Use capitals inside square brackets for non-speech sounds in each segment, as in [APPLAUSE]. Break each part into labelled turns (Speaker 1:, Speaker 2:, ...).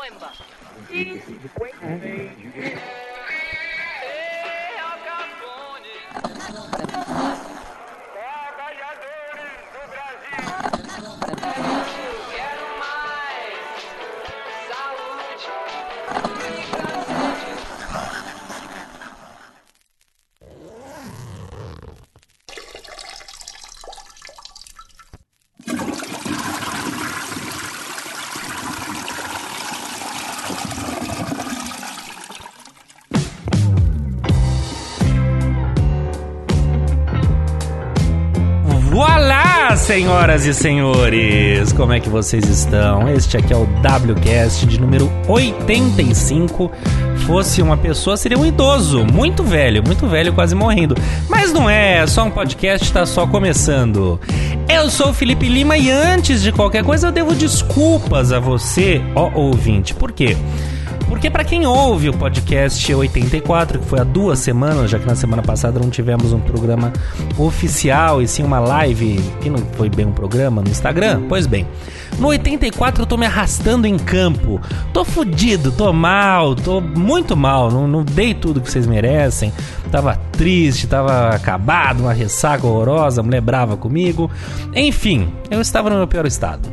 Speaker 1: Coimba. Senhoras e senhores! Como é que vocês estão? Este aqui é o WCast de número 85. Fosse uma pessoa, seria um idoso, muito velho, muito velho, quase morrendo. Mas não é, é só um podcast, está só começando. Eu sou o Felipe Lima e antes de qualquer coisa eu devo desculpas a você, ó ouvinte. Por quê? Porque para quem ouve o podcast 84, que foi há duas semanas, já que na semana passada não tivemos um programa oficial e sim uma live, que não foi bem um programa no Instagram, pois bem. No 84 eu tô me arrastando em campo. Tô fudido, tô mal, tô muito mal, não, não dei tudo que vocês merecem. Tava triste, tava acabado, uma ressaca horrorosa, mulher brava comigo. Enfim, eu estava no meu pior estado.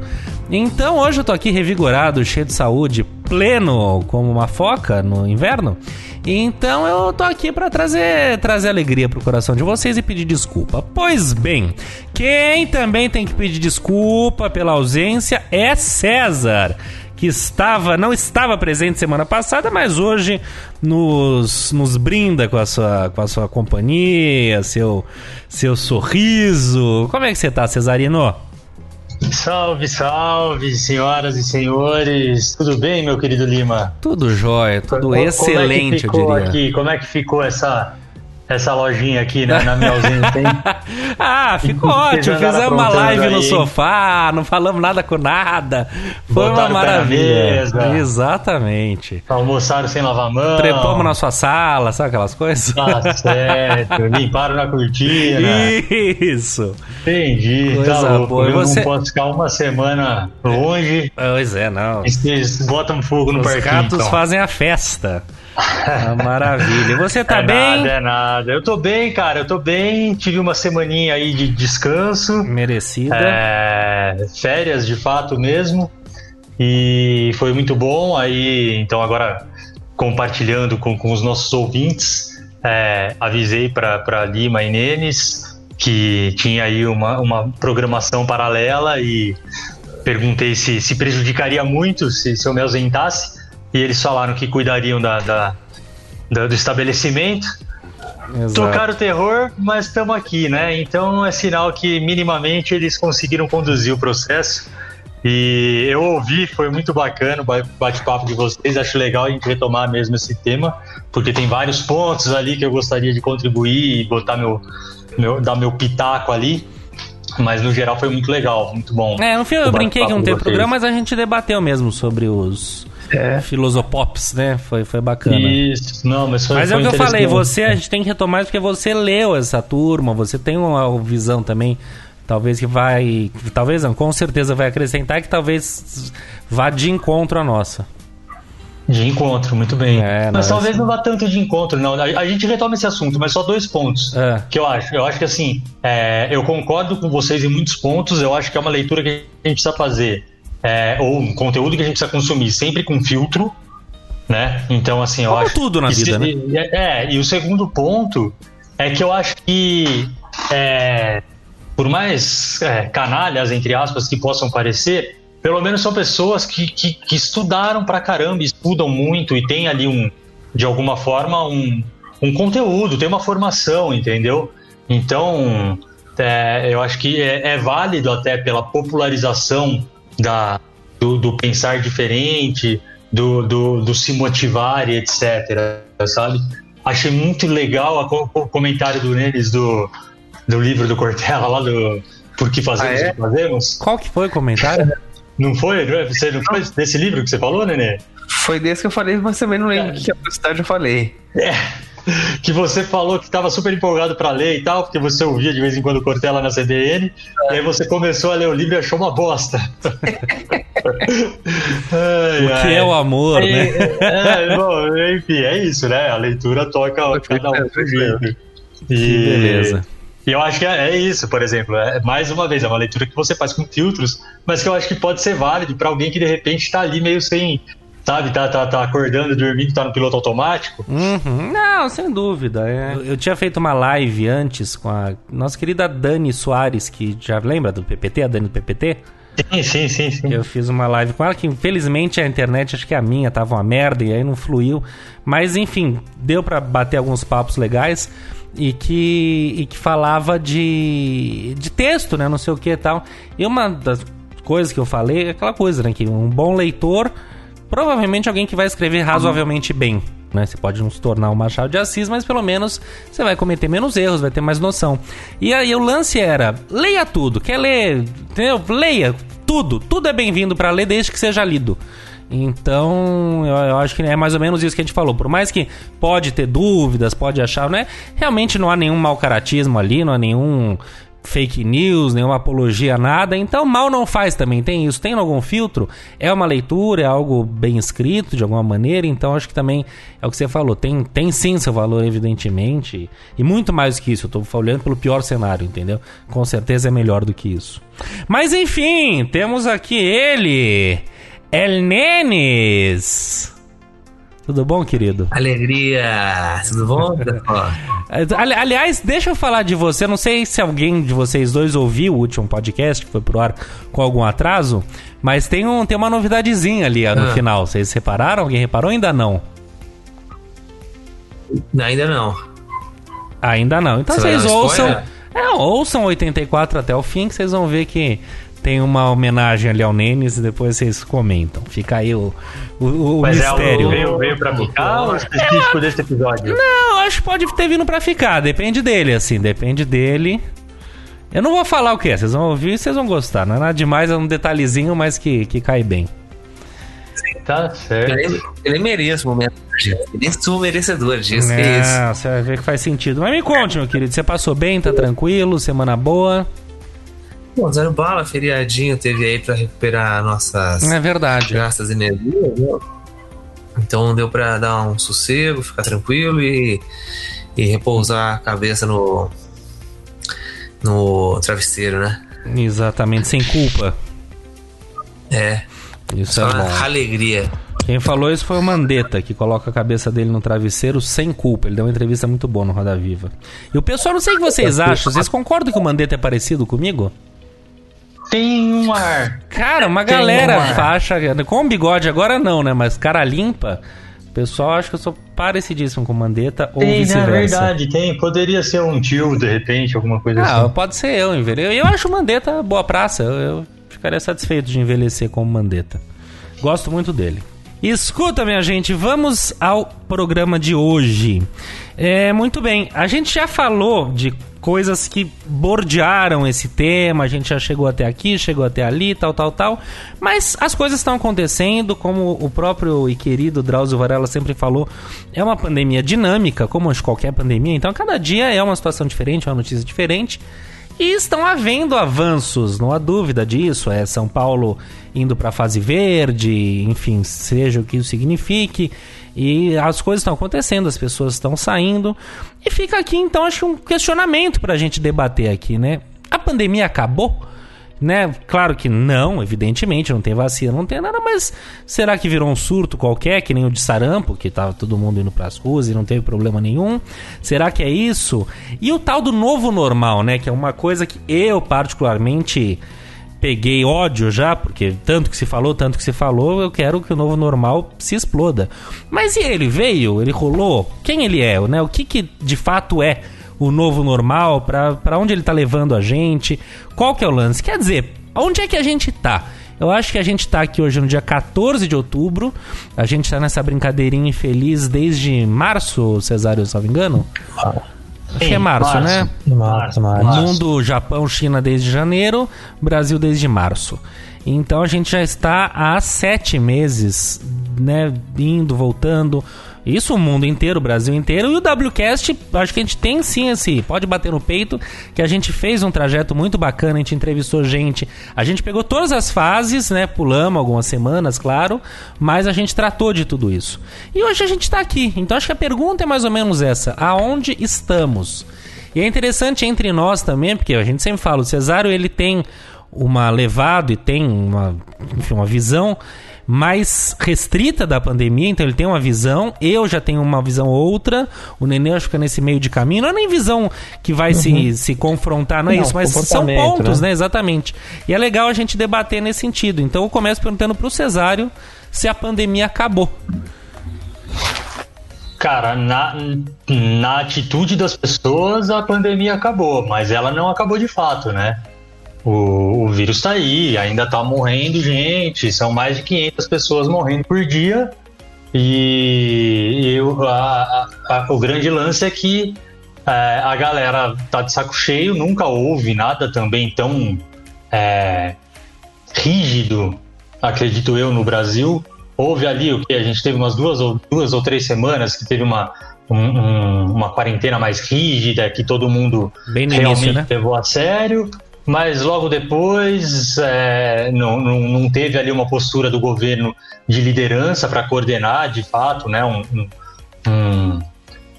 Speaker 1: Então hoje eu tô aqui revigorado, cheio de saúde, pleno como uma foca no inverno. Então eu tô aqui para trazer trazer alegria pro coração de vocês e pedir desculpa. Pois bem, quem também tem que pedir desculpa pela ausência é César, que estava não estava presente semana passada, mas hoje nos, nos brinda com a sua com a sua companhia, seu seu sorriso. Como é que você tá, Cesarino?
Speaker 2: Salve, salve, senhoras e senhores. Tudo bem, meu querido Lima?
Speaker 1: Tudo jóia, tudo
Speaker 2: Como é que
Speaker 1: excelente, eu
Speaker 2: ficou
Speaker 1: diria.
Speaker 2: Aqui, como é que ficou essa, essa lojinha aqui né, na minha ausência, [LAUGHS] hein?
Speaker 1: ah, ficou ótimo. Fizemos uma live no
Speaker 2: aí, hein?
Speaker 1: sofá, não falamos nada com nada. Foi uma
Speaker 2: Botaram na
Speaker 1: maravilha. Exatamente.
Speaker 2: Almoçaram sem lavar a mão.
Speaker 1: Trepamos na sua sala, sabe aquelas coisas?
Speaker 2: Tá certo. [LAUGHS] Limparam na cortina.
Speaker 1: Isso.
Speaker 2: Entendi.
Speaker 1: Coisa
Speaker 2: tá louco.
Speaker 1: boa.
Speaker 2: Eu
Speaker 1: você-
Speaker 2: não posso ficar uma semana longe.
Speaker 1: Pois é, não.
Speaker 2: e Vocês botam fogo no
Speaker 1: Os
Speaker 2: parquinho.
Speaker 1: gatos
Speaker 2: então.
Speaker 1: fazem a festa. Uma maravilha. Você tá
Speaker 2: é
Speaker 1: bem?
Speaker 2: nada, é nada. Eu tô bem, cara. Eu tô bem. Tive uma semaninha aí de descanso.
Speaker 1: Merecida.
Speaker 2: É, férias de fato mesmo. E foi muito bom. Aí, então, agora compartilhando com, com os nossos ouvintes, é, avisei para Lima e Nenes que tinha aí uma, uma programação paralela e perguntei se, se prejudicaria muito se, se eu me ausentasse. E eles falaram que cuidariam da, da- da- do estabelecimento.
Speaker 1: Exato.
Speaker 2: Tocaram o terror, mas estamos aqui, né? Então é sinal que minimamente eles conseguiram conduzir o processo. E eu ouvi, foi muito bacana o ba- bate-papo de vocês. Acho legal a gente retomar mesmo esse tema, porque tem vários pontos ali que eu gostaria de contribuir e botar meu, meu dar meu pitaco ali. Mas no geral foi muito legal, muito bom.
Speaker 1: É, no fim eu brinquei que não teve programa, mas a gente debateu mesmo sobre os
Speaker 2: É.
Speaker 1: filosopops, né? Foi, foi bacana.
Speaker 2: Isso, não, mas foi
Speaker 1: Mas é o que eu falei, você a gente tem que retomar isso porque você leu essa turma, você tem uma visão também, talvez que vai, talvez não, com certeza vai acrescentar que talvez vá de encontro à nossa.
Speaker 2: De encontro, muito bem.
Speaker 1: É,
Speaker 2: mas
Speaker 1: não,
Speaker 2: talvez
Speaker 1: assim-
Speaker 2: não vá tanto de encontro, não. A, a gente retoma esse assunto, mas só dois pontos
Speaker 1: É.
Speaker 2: que eu acho. Eu acho que assim, é, eu concordo com vocês em muitos pontos. Eu acho que é uma leitura que a gente precisa fazer, é, ou um conteúdo que a gente precisa consumir sempre com filtro, né? Então, assim, eu
Speaker 1: Como
Speaker 2: acho.
Speaker 1: tudo na vida,
Speaker 2: se-
Speaker 1: né?
Speaker 2: É, e o segundo ponto é que eu acho que. é, por mais é, canalhas, entre aspas, que possam parecer, pelo menos são pessoas que, que, que estudaram pra caramba, estudam muito e tem ali um, de alguma forma, um, um conteúdo, tem uma formação, entendeu? Então, é, eu acho que é, é válido até pela popularização da, do, do pensar diferente, do, do, do se motivar e etc, sabe? Achei muito legal a o comentário do Neles do, do livro do Cortella lá do Por que fazemos
Speaker 3: Ah, é?
Speaker 2: o que fazemos?
Speaker 1: Qual que foi o comentário? [LAUGHS]
Speaker 2: Não foi? Você não foi desse livro que você falou, Nenê?
Speaker 3: Foi desse que eu falei, mas também não lembro que atrocidade eu falei.
Speaker 2: É. [LAUGHS] Que você falou que estava super empolgado para ler e tal, porque você ouvia de vez em quando Cortella na CDN, e aí você começou a ler o livro e achou uma bosta. [LAUGHS] Ai,
Speaker 1: O que
Speaker 2: ai.
Speaker 1: é o amor,
Speaker 2: É,
Speaker 1: né?
Speaker 2: é, bom, enfim, é isso, né? A leitura toca cada um do jeito. E,
Speaker 1: Que beleza.
Speaker 2: E eu acho que é, é isso, por exemplo. É, mais uma vez, é uma leitura que você faz com filtros, mas que eu acho que pode ser válido para alguém que de repente está ali meio sem. Sabe, tá, tá, tá acordando, dormindo, tá no piloto automático.
Speaker 1: Uhum. Não, sem dúvida. é. Eu, eu tinha feito uma live antes com a nossa querida Dani Soares, que já lembra do PPT, a Dani do PPT?
Speaker 2: Sim, sim, sim, sim.
Speaker 1: Eu fiz uma live com ela que infelizmente a internet, acho que a minha tava uma merda e aí não fluiu. Mas enfim, deu pra bater alguns papos legais e que, e que falava de, de texto, né? Não sei o que e tal. E uma das coisas que eu falei é aquela coisa, né? Que um bom leitor, provavelmente alguém que vai escrever razoavelmente bem. Né? Você pode não se tornar um Machado de Assis, mas pelo menos você vai cometer menos erros, vai ter mais noção. E aí o lance era: leia tudo. Quer ler? Entendeu? Leia tudo. Tudo é bem-vindo para ler desde que seja lido. Então, eu, eu acho que é mais ou menos isso que a gente falou. Por mais que pode ter dúvidas, pode achar, né? Realmente não há nenhum mau caratismo ali, não há nenhum fake news, nenhuma apologia, nada. Então, mal não faz também. Tem isso. Tem algum filtro? É uma leitura, é algo bem escrito de alguma maneira. Então, acho que também é o que você falou. Tem, tem sim seu valor, evidentemente. E muito mais do que isso. Eu tô olhando pelo pior cenário, entendeu? Com certeza é melhor do que isso. Mas, enfim, temos aqui ele. El Nenes. Tudo bom, querido?
Speaker 4: Alegria! Tudo bom? [LAUGHS]
Speaker 1: Ali- Aliás, deixa eu falar de você. Não sei se alguém de vocês dois ouviu o último podcast que foi pro ar com algum atraso, mas tem, um, tem uma novidadezinha ali no
Speaker 4: Ah.
Speaker 1: final. Vocês repararam? Alguém reparou? Ainda não.
Speaker 4: ainda não.
Speaker 1: Ainda não. Então
Speaker 4: Você
Speaker 1: vocês ouçam. É, ouçam 84 até o fim, que vocês vão ver que tem uma homenagem ali ao Nenes e depois vocês comentam. Fica aí o, o, o
Speaker 2: Mas é
Speaker 1: mistério.
Speaker 2: algo veio, veio pra ficar ou específico desse episódio?
Speaker 1: Não, acho que pode ter vindo pra ficar. Depende dele, assim. Depende dele. Eu não vou falar o que é. Vocês vão ouvir e vocês vão gostar. Não é nada demais, é um detalhezinho, mas que, que cai bem.
Speaker 2: Tá certo.
Speaker 4: Ele, ele merece o momento. Ele é sou merecedor disso. Que
Speaker 1: É,
Speaker 4: isso.
Speaker 1: você vai ver que faz sentido. Mas me conte, meu querido. Você passou bem? Tá tranquilo? Semana boa?
Speaker 4: Bom, zero bala, feriadinho teve aí pra recuperar nossas
Speaker 1: É verdade.
Speaker 4: gastas de energia. né? Então deu pra dar um sossego, ficar tranquilo e, e repousar a cabeça no, no travesseiro, né?
Speaker 1: Exatamente, sem culpa.
Speaker 4: É,
Speaker 1: Isso
Speaker 4: só
Speaker 1: é bom.
Speaker 4: alegria.
Speaker 1: Quem falou isso foi o Mandetta, que coloca a cabeça dele no travesseiro sem culpa. Ele deu uma entrevista muito boa no Roda Viva. E o pessoal, não sei o que vocês acham. Vocês concordam que o Mandetta é parecido comigo?
Speaker 2: Tem um ar.
Speaker 1: Cara, uma
Speaker 2: Tem
Speaker 1: galera
Speaker 2: uma-
Speaker 1: faixa. Com bigode agora não, né? Mas cara limpa. O pessoal acha que eu sou parecidíssimo com o Mandetta ou
Speaker 2: Tem, na
Speaker 1: vice-versa.
Speaker 2: verdade, tem. Poderia ser um tio, de repente, alguma coisa
Speaker 1: Ah,
Speaker 2: assim.
Speaker 1: pode ser eu, entendeu? Eu acho o Mandetta boa praça. Eu, eu ficaria satisfeito de envelhecer como Mandetta. Gosto muito dele. Escuta, minha gente, vamos ao programa de hoje. É, muito bem, a gente já falou de coisas que bordearam esse tema, a gente já chegou até aqui, chegou até ali, tal, tal, tal. Mas as coisas estão acontecendo, como o próprio e querido Drauzio Varela sempre falou, é uma pandemia dinâmica, como qualquer pandemia, então cada dia é uma situação diferente, uma notícia diferente. E estão havendo avanços, não há dúvida disso. É São Paulo indo para a fase verde, enfim, seja o que isso signifique. E as coisas estão acontecendo, as pessoas estão saindo. E fica aqui, então, acho que um questionamento para a gente debater aqui, né? A pandemia acabou? Né? Claro que não, evidentemente, não tem vacina, não tem nada, mas será que virou um surto qualquer, que nem o de sarampo, que tava todo mundo indo pras ruas e não teve problema nenhum? Será que é isso? E o tal do novo normal, né? Que é uma coisa que eu, particularmente, peguei ódio já, porque tanto que se falou, tanto que se falou, eu quero que o novo normal se exploda. Mas e ele veio? Ele rolou? Quem ele é? Né? O que, que de fato é o novo normal? Pra onde ele tá levando a gente? Qual que é o lance? Quer dizer, onde é que a gente tá? Eu acho que a gente tá aqui hoje no dia 14 de outubro. A gente tá nessa brincadeirinha infeliz desde março, Cesário, se não me engano. Acho que é março, né?
Speaker 2: Março,
Speaker 1: Mundo, Japão, China desde janeiro, Brasil desde março. Então a gente já está há sete meses, né? Indo, voltando. Isso o mundo inteiro, o Brasil inteiro. E o WCast, acho que a gente tem sim esse. Pode bater no peito, que a gente fez um trajeto muito bacana, a gente entrevistou gente. A gente pegou todas as fases, né? Pulamos algumas semanas, claro, mas a gente tratou de tudo isso. E hoje a gente está aqui. Então acho que a pergunta é mais ou menos essa: aonde estamos? E é interessante entre nós também, porque a gente sempre fala, o Cesário ele tem uma levado e tem uma, enfim, uma visão mais restrita da pandemia, então ele tem uma visão, eu já tenho uma visão outra, o Nenê acho que fica nesse meio de caminho, não é nem visão que vai uhum. se, se confrontar, não é não, isso, mas são pontos, né? né? Exatamente. E é legal a gente debater nesse sentido. Então eu começo perguntando pro Cesário se a pandemia acabou.
Speaker 2: Cara, na, na atitude das pessoas, a pandemia acabou, mas ela não acabou de fato, né? O, o vírus está aí, ainda está morrendo gente, são mais de 500 pessoas morrendo por dia. E, o, a, a, o grande lance é que é, a galera tá de saco cheio, nunca houve nada também tão é, rígido, acredito eu, no Brasil. Houve ali o que? A gente teve umas duas ou, duas ou três semanas que teve uma, um, um, uma quarentena mais rígida, que todo mundo realmente início, né? levou a sério mas logo depois é, não, não, não, teve ali uma postura do governo de liderança para coordenar de fato né, um, um,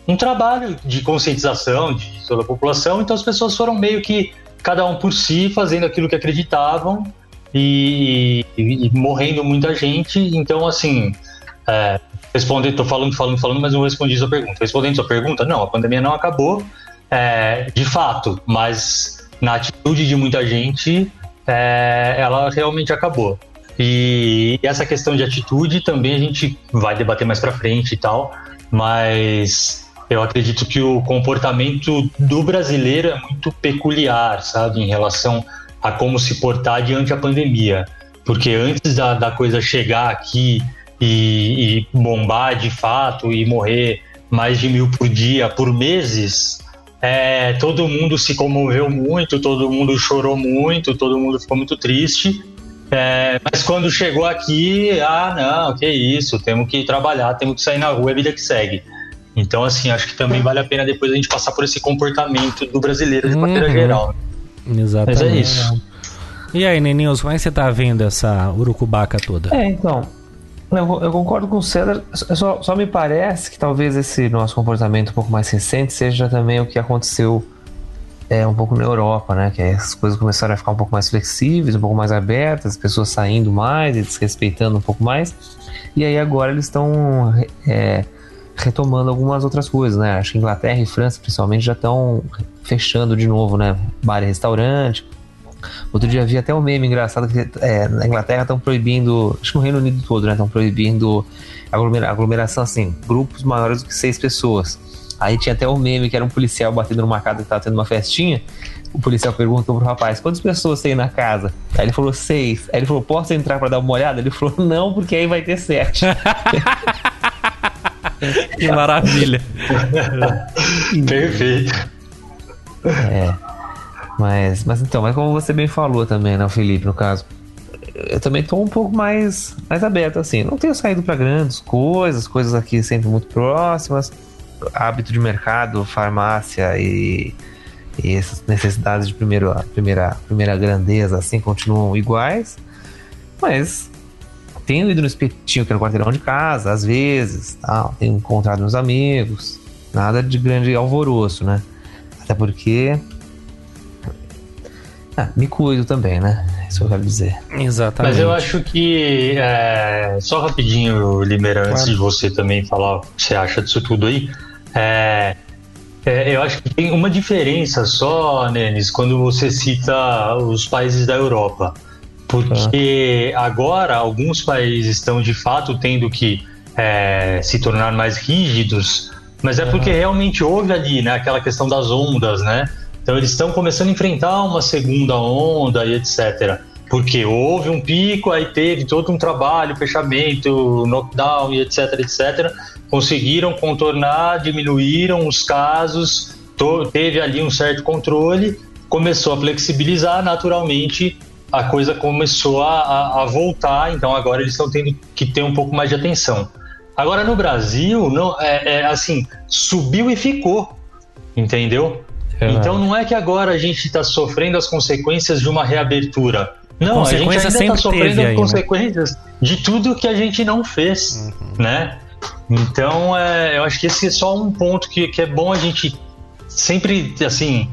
Speaker 2: um, trabalho de conscientização de toda a população, então as pessoas foram meio que cada um por si fazendo aquilo que acreditavam e, e, e morrendo muita gente, então assim é, respondendo, tô falando, falando, falando, mas não respondi sua pergunta. Respondendo sua pergunta, não, a pandemia não acabou, é, de fato, mas na atitude de muita gente, é, ela realmente acabou. E essa questão de atitude também a gente vai debater mais para frente e tal, mas eu acredito que o comportamento do brasileiro é muito peculiar, sabe, em relação a como se portar diante a pandemia. Porque antes da, da coisa chegar aqui e, e bombar de fato e morrer mais de mil por dia por meses, é, todo mundo se comoveu muito, todo mundo chorou muito, todo mundo ficou muito triste. É, mas quando chegou aqui, ah, não, que isso, temos que trabalhar, temos que sair na rua, é a vida que segue. Então, assim, acho que também vale a pena depois a gente passar por esse comportamento do brasileiro de uhum. maneira geral.
Speaker 1: Exatamente. Mas é isso. E aí, Neninhos, como é que você tá vendo essa urucubaca toda?
Speaker 3: É, então, eu, eu, concordo com o César, só, só, me parece que talvez esse nosso comportamento um pouco mais recente seja também o que aconteceu é, um pouco na Europa, né? Que as coisas começaram a ficar um pouco mais flexíveis, um pouco mais abertas, as pessoas saindo mais e desrespeitando um pouco mais. E aí agora eles estão é, retomando algumas outras coisas, né? Acho que Inglaterra e França, principalmente, já estão fechando de novo, né? Bar e restaurante, Outro dia vi até um meme engraçado que é, na Inglaterra estão proibindo, acho que no Reino Unido todo, né? Estão proibindo aglomera, aglomeração assim, grupos maiores do que seis pessoas. Aí tinha até um meme que era um policial batendo numa casa que estava tendo uma festinha. O policial perguntou pro rapaz: quantas pessoas tem na casa? Aí ele falou: seis. Aí ele falou: posso entrar para dar uma olhada? Ele falou: não, porque aí vai ter sete. [LAUGHS]
Speaker 1: que maravilha. [LAUGHS]
Speaker 2: Perfeito.
Speaker 3: É. Mas, mas então, mas como você bem falou também, né, Felipe, no caso, eu também estou um pouco mais, mais aberto, assim. Não tenho saído para grandes coisas, coisas aqui sempre muito próximas. Hábito de mercado, farmácia e, e essas necessidades de primeiro, primeira, primeira grandeza, assim, continuam iguais. Mas tenho ido no espetinho, que é no quarteirão de casa, às vezes, tal. Tenho encontrado meus amigos. Nada de grande alvoroço, né? Até porque ah, me cuido também, né? Isso eu quero dizer.
Speaker 1: Exatamente.
Speaker 2: Mas eu acho que, é, só rapidinho, Limeira, claro. antes de você também falar o que você acha disso tudo aí, é, é, eu acho que tem uma diferença só, Nenes, quando você cita os países da Europa. Porque ah. agora alguns países estão de fato tendo que é, se tornar mais rígidos, mas é porque realmente houve ali né, aquela questão das ondas, né? Então eles estão começando a enfrentar uma segunda onda e etc. Porque houve um pico, aí teve todo um trabalho, fechamento, knockdown e etc, etc. Conseguiram contornar, diminuíram os casos, teve ali um certo controle, começou a flexibilizar naturalmente a coisa começou a, a, a, voltar, então agora eles estão tendo que ter um pouco mais de atenção. Agora no Brasil, não, é, é assim, subiu e ficou, entendeu?
Speaker 1: É.
Speaker 2: Então não é que agora a gente está sofrendo as consequências de uma reabertura. Não, a, gente ainda está sofrendo as
Speaker 1: né?
Speaker 2: consequências de tudo que a gente não fez,
Speaker 1: Uhum.
Speaker 2: né? Então, é, eu acho que esse é só um ponto que, que é bom a gente sempre, assim,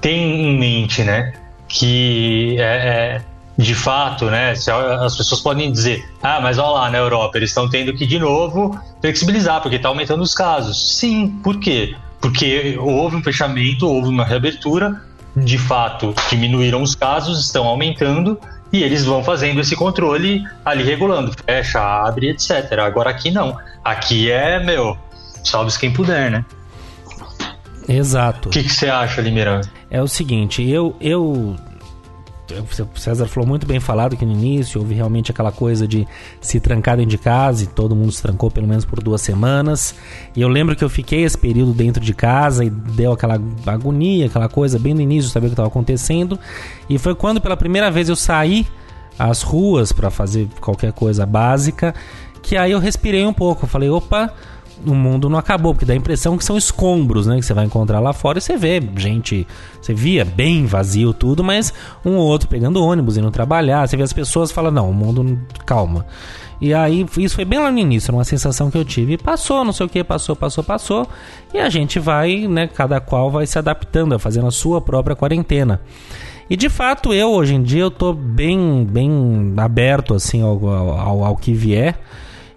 Speaker 2: ter em mente, né? Que é, é, de fato, né? As pessoas podem dizer, ah, mas olha lá na Europa, eles estão tendo que de novo flexibilizar, porque está aumentando os casos. Sim, por quê? Porque houve um fechamento, houve uma reabertura, de fato diminuíram os casos, estão aumentando e eles vão fazendo esse controle ali regulando, fecha, abre, etc. Agora aqui não. Aqui é, meu, salve quem puder, né?
Speaker 1: Exato.
Speaker 2: O que, que você acha, Limeira?
Speaker 1: É o seguinte, eu, eu. O César falou muito bem falado que no início houve realmente aquela coisa de se trancar dentro de casa e todo mundo se trancou pelo menos por duas semanas. E eu lembro que eu fiquei esse período dentro de casa e deu aquela agonia, aquela coisa bem no início, saber o que estava acontecendo. E foi quando pela primeira vez eu saí às ruas para fazer qualquer coisa básica que aí eu respirei um pouco. Eu falei, opa, o mundo não acabou, porque dá a impressão que são escombros, né? Que você vai encontrar lá fora e você vê gente, você via bem vazio tudo, mas um ou outro pegando ônibus, indo trabalhar, você vê as pessoas fala, não, o mundo, calma. E aí, isso foi bem lá no início, uma sensação que eu tive. Passou, não sei o que, passou, passou, passou. E a gente vai, né, cada qual vai se adaptando, fazendo a sua própria quarentena. E de fato, eu hoje em dia eu tô bem, bem aberto assim ao, ao, ao que vier.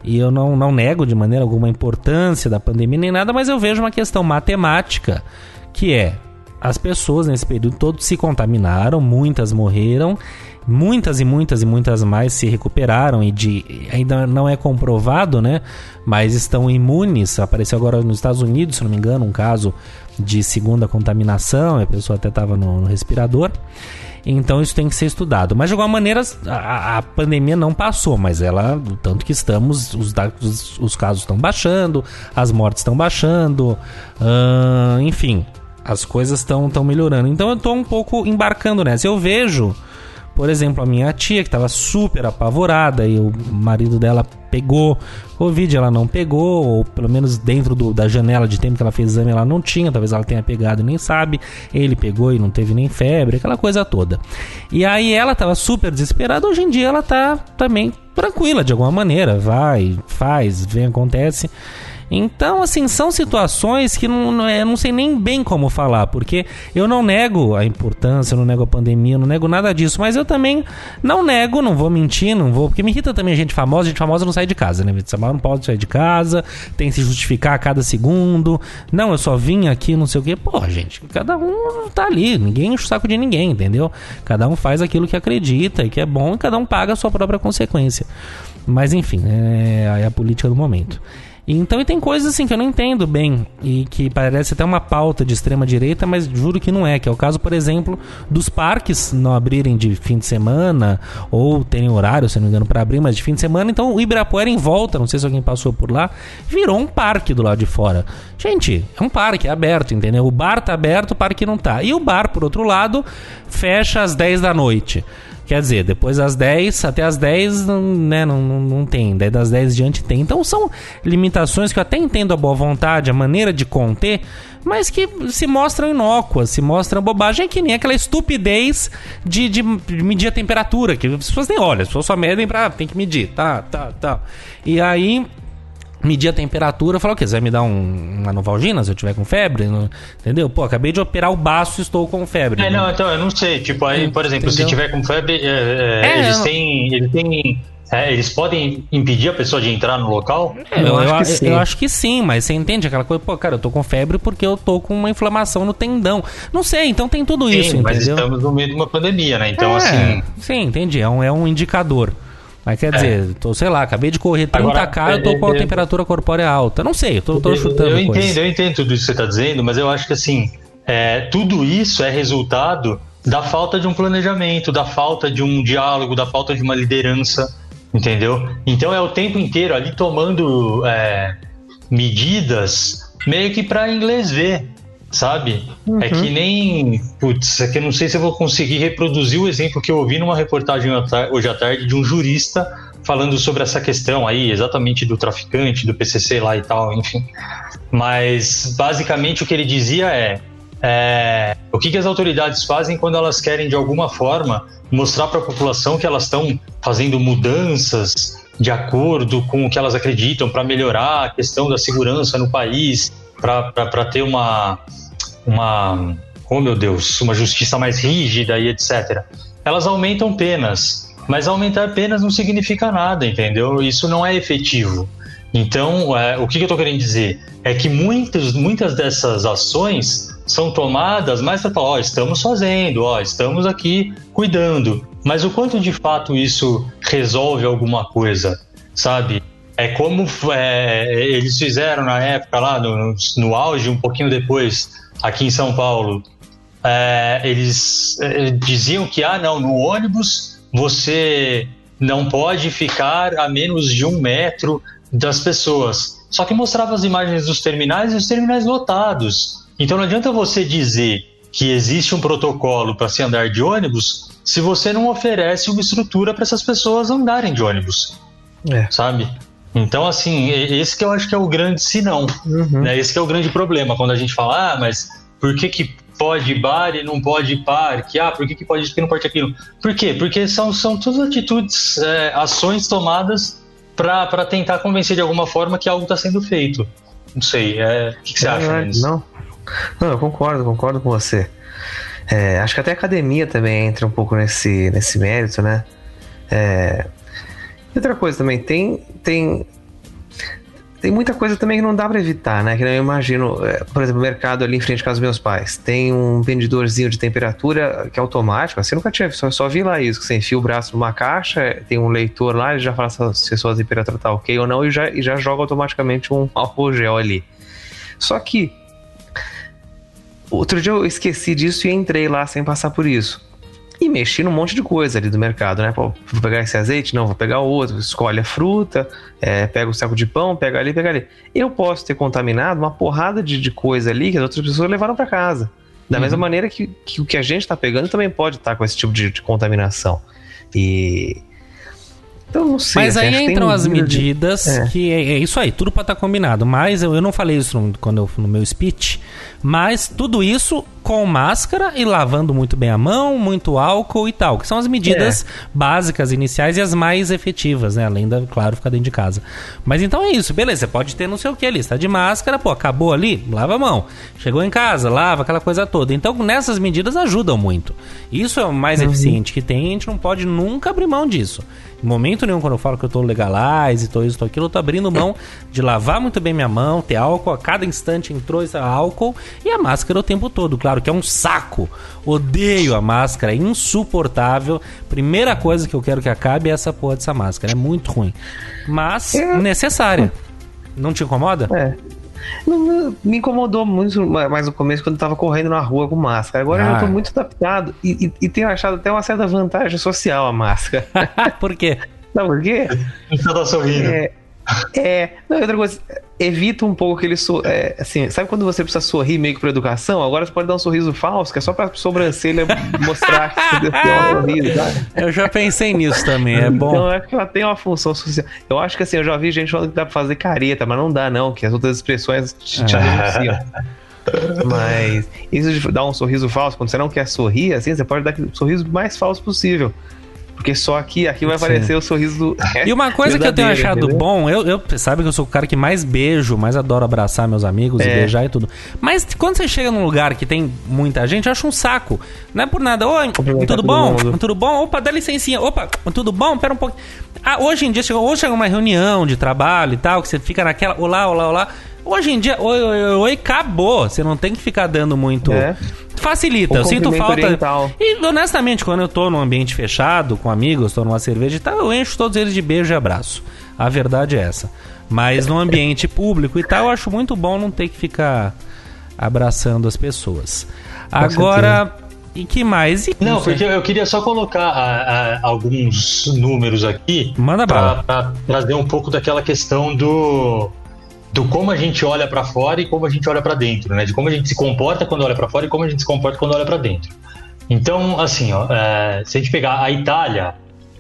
Speaker 1: E eu não, não nego de maneira alguma a importância da pandemia nem nada, mas eu vejo uma questão matemática, que é as pessoas nesse período todos se contaminaram, muitas morreram, muitas e muitas e muitas mais se recuperaram e de ainda não é comprovado, né? Mas estão imunes. Apareceu agora nos Estados Unidos, se não me engano, um caso de segunda contaminação, a pessoa até estava no, no respirador. Então isso tem que ser estudado. Mas de alguma maneira a, a pandemia não passou, mas ela, tanto que estamos, os, os, os casos estão baixando, as mortes estão baixando, ahn, enfim, as coisas estão melhorando. Então eu tô um pouco embarcando nessa. Eu vejo, por exemplo, a minha tia que estava super apavorada e o marido dela pegou Covid, ela não pegou, ou pelo menos dentro do- da janela de tempo que ela fez exame ela não tinha, talvez ela tenha pegado e nem sabe. Ele pegou e não teve nem febre, aquela coisa toda. E aí ela estava super desesperada, hoje em dia ela tá também tranquila de alguma maneira, vai, faz, vem, acontece. Então, assim, são situações que não, não, é- eu não sei nem bem como falar, porque eu não nego a importância, eu não nego a pandemia, eu não nego nada disso, mas eu também não nego, não vou mentir, não vou, porque me irrita também gente famosa, gente famosa não sai de casa, né? Gente famosa não pode sair de casa, tem que se justificar a cada segundo. Não, eu só vim aqui, não sei o quê. Pô, gente, cada um tá ali, ninguém enche o saco de ninguém, entendeu? Cada um faz aquilo que acredita e que é bom e cada um paga a sua própria consequência. Mas enfim, é, é a política do momento. Então, e tem coisas assim que eu não entendo bem e que parece até uma pauta de extrema direita, mas juro que não é. Que é o caso, por exemplo, dos parques não abrirem de fim de semana ou terem horário, se não me engano, para abrir, mas de fim de semana. Então, o Ibirapuera em volta, não sei se alguém passou por lá, virou um parque do lado de fora. Gente, é um parque, é aberto, entendeu? O bar tá aberto, o parque não tá. E o bar, por outro lado, fecha às 10 da noite. Quer dizer, depois das 10, até as 10, não, né, não, não, não tem. Daí das 10 diante tem. Então são limitações que eu até entendo a boa vontade, a maneira de conter, mas que se mostram inócuas, se mostram bobagem, é que nem aquela estupidez de, de medir a temperatura, que as pessoas nem olham, as pessoas só medem pra. tem que medir, tá, tá, tá. E aí medir a temperatura, falar o quê? Você vai me dar um, uma Novalgina se eu tiver com febre? Não- entendeu? Pô, acabei de operar o baço e estou com febre.
Speaker 2: É, não, então, eu não sei. Tipo, aí, por exemplo, se
Speaker 1: Entendeu?
Speaker 2: tiver com febre, é, é,
Speaker 1: É,
Speaker 2: eles
Speaker 1: eu-
Speaker 2: têm. Eles têm. é, eles podem impedir a pessoa de entrar no local?
Speaker 1: É, eu,
Speaker 3: Eu acho
Speaker 1: eu-
Speaker 3: que sim.
Speaker 1: eu acho que sim, mas você entende aquela coisa, pô, cara, eu tô com febre porque eu tô com uma inflamação no tendão. Não sei, então tem tudo isso,
Speaker 2: Sim, mas
Speaker 1: entendeu?
Speaker 2: estamos no meio de uma pandemia, né? Então,
Speaker 1: É,
Speaker 2: assim.
Speaker 1: Sim, entendi. É um, é um indicador. Mas quer dizer, tô, sei lá, acabei de correr 30k,
Speaker 2: Agora,
Speaker 1: eu tô com a
Speaker 2: é, é,
Speaker 1: temperatura corpórea alta. Não sei, eu tô, tô chutando
Speaker 2: eu
Speaker 1: coisas.
Speaker 2: entendo, eu entendo tudo isso que você está dizendo, mas eu acho que assim, é, tudo isso é resultado da falta de um planejamento, da falta de um diálogo, da falta de uma liderança, entendeu? Então é o tempo inteiro ali tomando é, medidas meio que para inglês ver, sabe? É que nem, putz, é que eu não sei se eu vou conseguir reproduzir o exemplo que eu ouvi numa reportagem hoje à tarde de um jurista falando sobre essa questão aí, exatamente do traficante, do PCC lá e tal, enfim. Mas basicamente o que ele dizia é, é o que, que as autoridades fazem quando elas querem de alguma forma mostrar para a população que elas estão fazendo mudanças de acordo com o que elas acreditam para melhorar a questão da segurança no país, para ter uma, uma, oh meu Deus, uma justiça mais rígida e etc. Elas aumentam penas, mas aumentar penas não significa nada, entendeu? Isso não é efetivo. Então, é, o que, eu estou querendo dizer? É que muitas, muitas dessas ações são tomadas mais para falar, ó, estamos fazendo, ó, estamos aqui cuidando. Mas o quanto de fato isso resolve alguma coisa, sabe? É como é, eles fizeram na época lá, no, no, auge, um pouquinho depois, aqui em São Paulo. É, eles é, diziam que, ah, não, no ônibus você não pode ficar a menos de um metro das pessoas. Só que mostrava as imagens dos terminais e os terminais lotados. Então não adianta você dizer que existe um protocolo para se andar de ônibus se você não oferece uma estrutura para essas pessoas andarem de ônibus. É. Sabe? Então, assim, esse que eu acho que é o grande sinão. Uhum. Né? Esse que é o grande problema. Quando a gente fala, ah, mas por que, que pode bar e não pode parque? Ah, por que, que pode isso e não pode aquilo? Por quê? Porque são, são todas atitudes, é, ações tomadas para tentar convencer de alguma forma que algo está sendo feito. Não sei, é, o que, que você é, acha
Speaker 3: disso? Não. não, eu concordo, concordo com você. É, acho que até a academia também entra um pouco nesse, nesse mérito, né? É, outra coisa também, tem, tem, tem muita coisa também que não dá para evitar, né? Que eu imagino, é, por exemplo, o mercado ali em frente à casa dos meus pais, tem um vendedorzinho de temperatura que é automático, assim, eu nunca tinha só, só vi lá isso, que você enfia o braço numa caixa, tem um leitor lá, ele já fala se a sua temperatura tá ok ou não, e já, e já joga automaticamente um álcool gel ali. Só que Outro dia eu esqueci disso e entrei lá sem passar por isso. E mexi num monte de coisa ali do mercado, né? Pô, vou pegar esse azeite? Não, vou pegar outro. Escolhe a fruta, é, pega o saco de pão, pega ali, pega ali. Eu posso ter contaminado uma porrada de, de coisa ali que as outras pessoas levaram para casa. Da uhum. mesma maneira que, que, o que a gente está pegando também pode estar tá com esse tipo de, de contaminação. E
Speaker 1: então, não sei. Mas aí entram as medidas de... é. que é, é, isso aí, tudo para estar tá combinado. Mas eu, eu não falei isso no, quando eu, no meu speech, mas tudo isso com máscara e lavando muito bem a mão, muito álcool e tal, que são as medidas é. básicas iniciais e as mais efetivas, né? Além da, claro, ficar dentro de casa. Mas então é isso, beleza, você pode ter não sei o que ali, está de máscara, pô, acabou ali, lava a mão. Chegou em casa, lava aquela coisa toda. Então, nessas medidas ajudam muito. Isso é o mais uhum. eficiente que tem, a gente não pode nunca abrir mão disso. Em momento nenhum, quando eu falo que eu tô legalize, tô isso, tô aquilo, eu tô abrindo mão de lavar muito bem minha mão, ter álcool, a cada instante entrou esse álcool e a máscara o tempo todo, claro que é um saco. Odeio a máscara, é insuportável. Primeira coisa que eu quero que acabe é essa porra dessa máscara, é muito ruim. Mas é. necessária. Não te incomoda?
Speaker 3: É. Não, me incomodou muito mais no começo quando eu tava correndo na rua com máscara. Agora ah. eu já tô muito adaptado e, e, e, tenho achado até uma certa vantagem social a máscara. [LAUGHS]
Speaker 1: por quê?
Speaker 3: Sabe por quê? [LAUGHS]
Speaker 2: Você tá sorrindo.
Speaker 3: É, é, não, outra coisa, evita um pouco aquele. So, é, assim, sabe quando você precisa sorrir meio que pra educação? Agora você pode dar um sorriso falso, que é só pra sobrancelha [LAUGHS] mostrar que você deu um sorriso,
Speaker 1: sabe? Eu já pensei nisso também, é bom. Então
Speaker 3: é que ela tem uma função social. Eu acho que assim, eu já vi gente falando que dá pra fazer careta, mas não dá, não, que as outras expressões te, te denunciam. Mas isso de dar um sorriso falso, quando você não quer sorrir, assim, você pode dar o sorriso mais falso possível. Porque só aqui, aqui vai aparecer Sim. o sorriso do.
Speaker 1: E uma coisa que eu tenho achado entendeu? bom, eu, eu sabe que eu sou o cara que mais beijo, mais adoro abraçar meus amigos é. e beijar e tudo. Mas quando você chega num lugar que tem muita gente, eu acho um saco. Não é por nada. Oi, tudo bom? Mundo. Tudo bom? Opa, dá licencinha. Opa, tudo bom? Pera um pouco. Ah, hoje em dia, chegou, hoje chega uma reunião de trabalho e tal, que você fica naquela. Olá, olá, olá. Hoje em dia, oi, oi, oi, acabou. Você não tem que ficar dando muito. É. Facilita, eu sinto falta. Oriental. E honestamente, quando eu tô num ambiente fechado, com amigos, tô numa cerveja e tal, eu encho todos eles de beijo e abraço. A verdade é essa. Mas no ambiente público e tal, eu acho muito bom não ter que ficar abraçando as pessoas. Agora, e que mais? E
Speaker 2: não, porque eu queria só colocar a, a, alguns números aqui.
Speaker 1: Manda
Speaker 2: para trazer um pouco daquela questão do do como a gente olha para fora e como a gente olha para dentro, né? De como a gente se comporta quando olha para fora e como a gente se comporta quando olha para dentro. Então, assim, ó, é, se a gente pegar a Itália,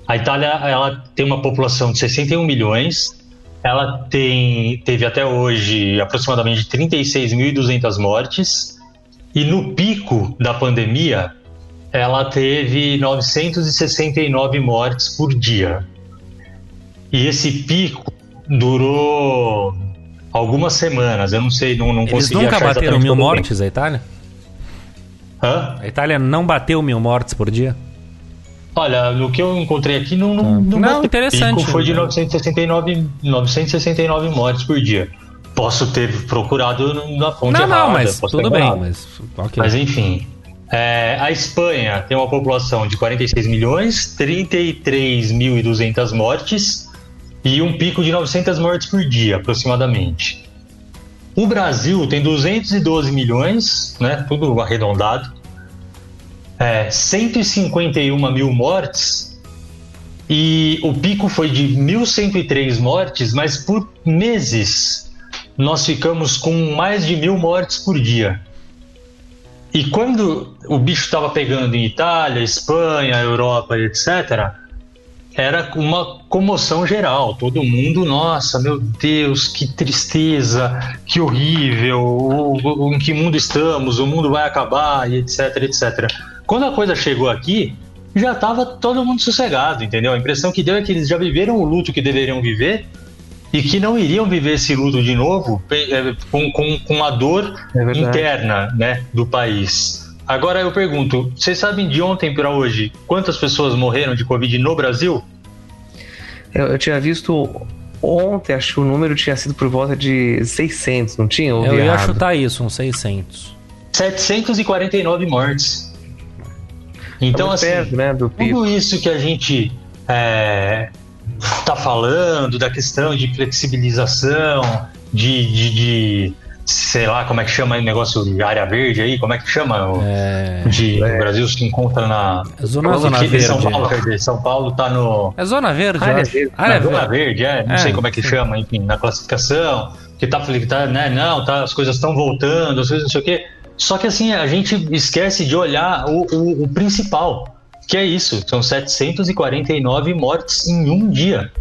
Speaker 2: A Itália ela tem uma população de 61 milhões, ela tem, teve até hoje aproximadamente 36.200 mortes, e no pico da pandemia, ela teve 969 mortes por dia. E esse pico durou algumas semanas, eu não sei, não, não
Speaker 1: Eles
Speaker 2: consegui
Speaker 1: nunca
Speaker 2: achar
Speaker 1: bateram mil mortes, a Itália?
Speaker 2: Hã?
Speaker 1: A Itália não bateu mil mortes por dia?
Speaker 2: Olha, no que eu encontrei aqui não não,
Speaker 1: Não,
Speaker 2: bateu.
Speaker 1: interessante,
Speaker 2: O pico foi de
Speaker 1: né?
Speaker 2: 969, 969 mortes por dia. Posso ter procurado na fonte
Speaker 1: não,
Speaker 2: errada.
Speaker 1: não, mas tudo bem, mas ok.
Speaker 2: Mas enfim. É, a Espanha tem uma população de 46 milhões, 33.200 mortes e um pico de 900 mortes por dia, aproximadamente. O Brasil tem 212 milhões, né, tudo arredondado, é, 151 mil mortes e o pico foi de 1.103 mortes, mas por meses nós ficamos com mais de mil mortes por dia. E quando o bicho estava pegando em Itália, Espanha, Europa, etc., era uma comoção geral. Todo mundo, nossa, meu Deus, que tristeza, que horrível, o- o- em que mundo estamos, o mundo vai acabar, e etc, etc. Quando a coisa chegou aqui, já estava todo mundo sossegado, entendeu? A impressão que deu é que eles já viveram o luto que deveriam viver e que não iriam viver esse luto de novo eh, com, com, com a dor
Speaker 3: É
Speaker 2: interna né, do país. Agora eu pergunto, vocês sabem de ontem para hoje quantas pessoas morreram de Covid no Brasil?
Speaker 3: Eu, eu tinha visto ontem, acho que o número tinha sido por volta de 600, não tinha? Ouvi
Speaker 1: Eu ia
Speaker 3: errado.
Speaker 1: chutar isso, uns 600.
Speaker 2: 749 mortes. Então,
Speaker 3: Estamos
Speaker 2: assim,
Speaker 3: perto, né,
Speaker 2: tudo isso que a gente está falando da questão de flexibilização, de, de, de- sei lá, como é que chama o negócio de área verde aí, como é que chama? O,
Speaker 1: É.
Speaker 2: de, O Brasil se encontra na.
Speaker 1: Zona, zona
Speaker 2: que-
Speaker 1: verde.
Speaker 2: São Paulo, dizer, São Paulo está no.
Speaker 1: É zona verde,
Speaker 3: Área verde.
Speaker 1: Área
Speaker 2: na Zona
Speaker 1: verde.
Speaker 2: Verde, é, não
Speaker 1: É,
Speaker 2: sei como é que chama, enfim, na classificação, que tá, tá né, não, tá, as coisas estão voltando, as coisas não sei o quê. Só que assim, a gente esquece de olhar o, o, o principal, que é isso, são 749 mortes em um dia,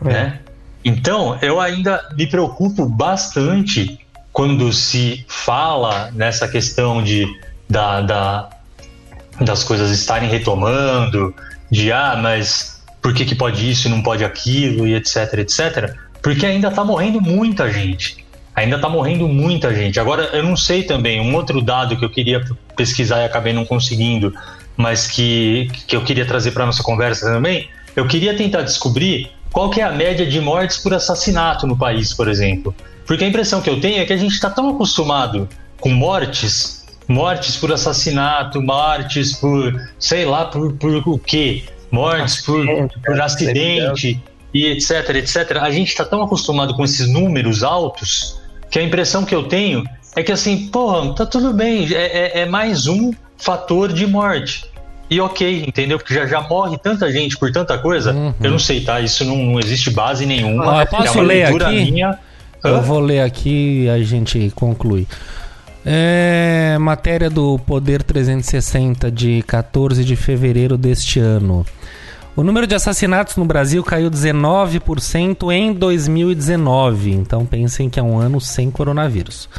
Speaker 2: né? Então, eu ainda me preocupo bastante quando se fala nessa questão de, da, da, das coisas estarem retomando, de ah, mas por que, que pode isso e não pode aquilo, e etc, etc. Porque ainda tá morrendo muita gente. Ainda tá morrendo muita gente. Agora, eu não sei também, um outro dado que eu queria pesquisar e acabei não conseguindo, mas que, que eu queria trazer para nossa conversa também, eu queria tentar descobrir qual que é a média de mortes por assassinato no país, por exemplo. Porque a impressão que eu tenho é que a gente está tão acostumado com mortes, mortes por assassinato, mortes por, sei lá, por, por o quê? Mortes por,
Speaker 3: Acidente,
Speaker 2: por
Speaker 3: é,
Speaker 2: acidente e etc, etc. A gente está tão acostumado com esses números altos que a impressão que eu tenho é que assim, porra, tá tudo bem, é, é- é mais um fator de morte. E ok, entendeu? Porque já, já morre tanta gente por tanta coisa.
Speaker 1: Uhum.
Speaker 2: Eu não sei, tá? Isso não, não existe base nenhuma.
Speaker 1: Eu posso
Speaker 2: é uma
Speaker 1: ler
Speaker 2: leitura
Speaker 1: aqui?
Speaker 2: minha.
Speaker 1: Eu vou ler aqui e a gente conclui. É, matéria do Poder 360 de 14 de fevereiro deste ano. O número de assassinatos no Brasil caiu 19% em 2019. Então pensem que é um ano sem coronavírus.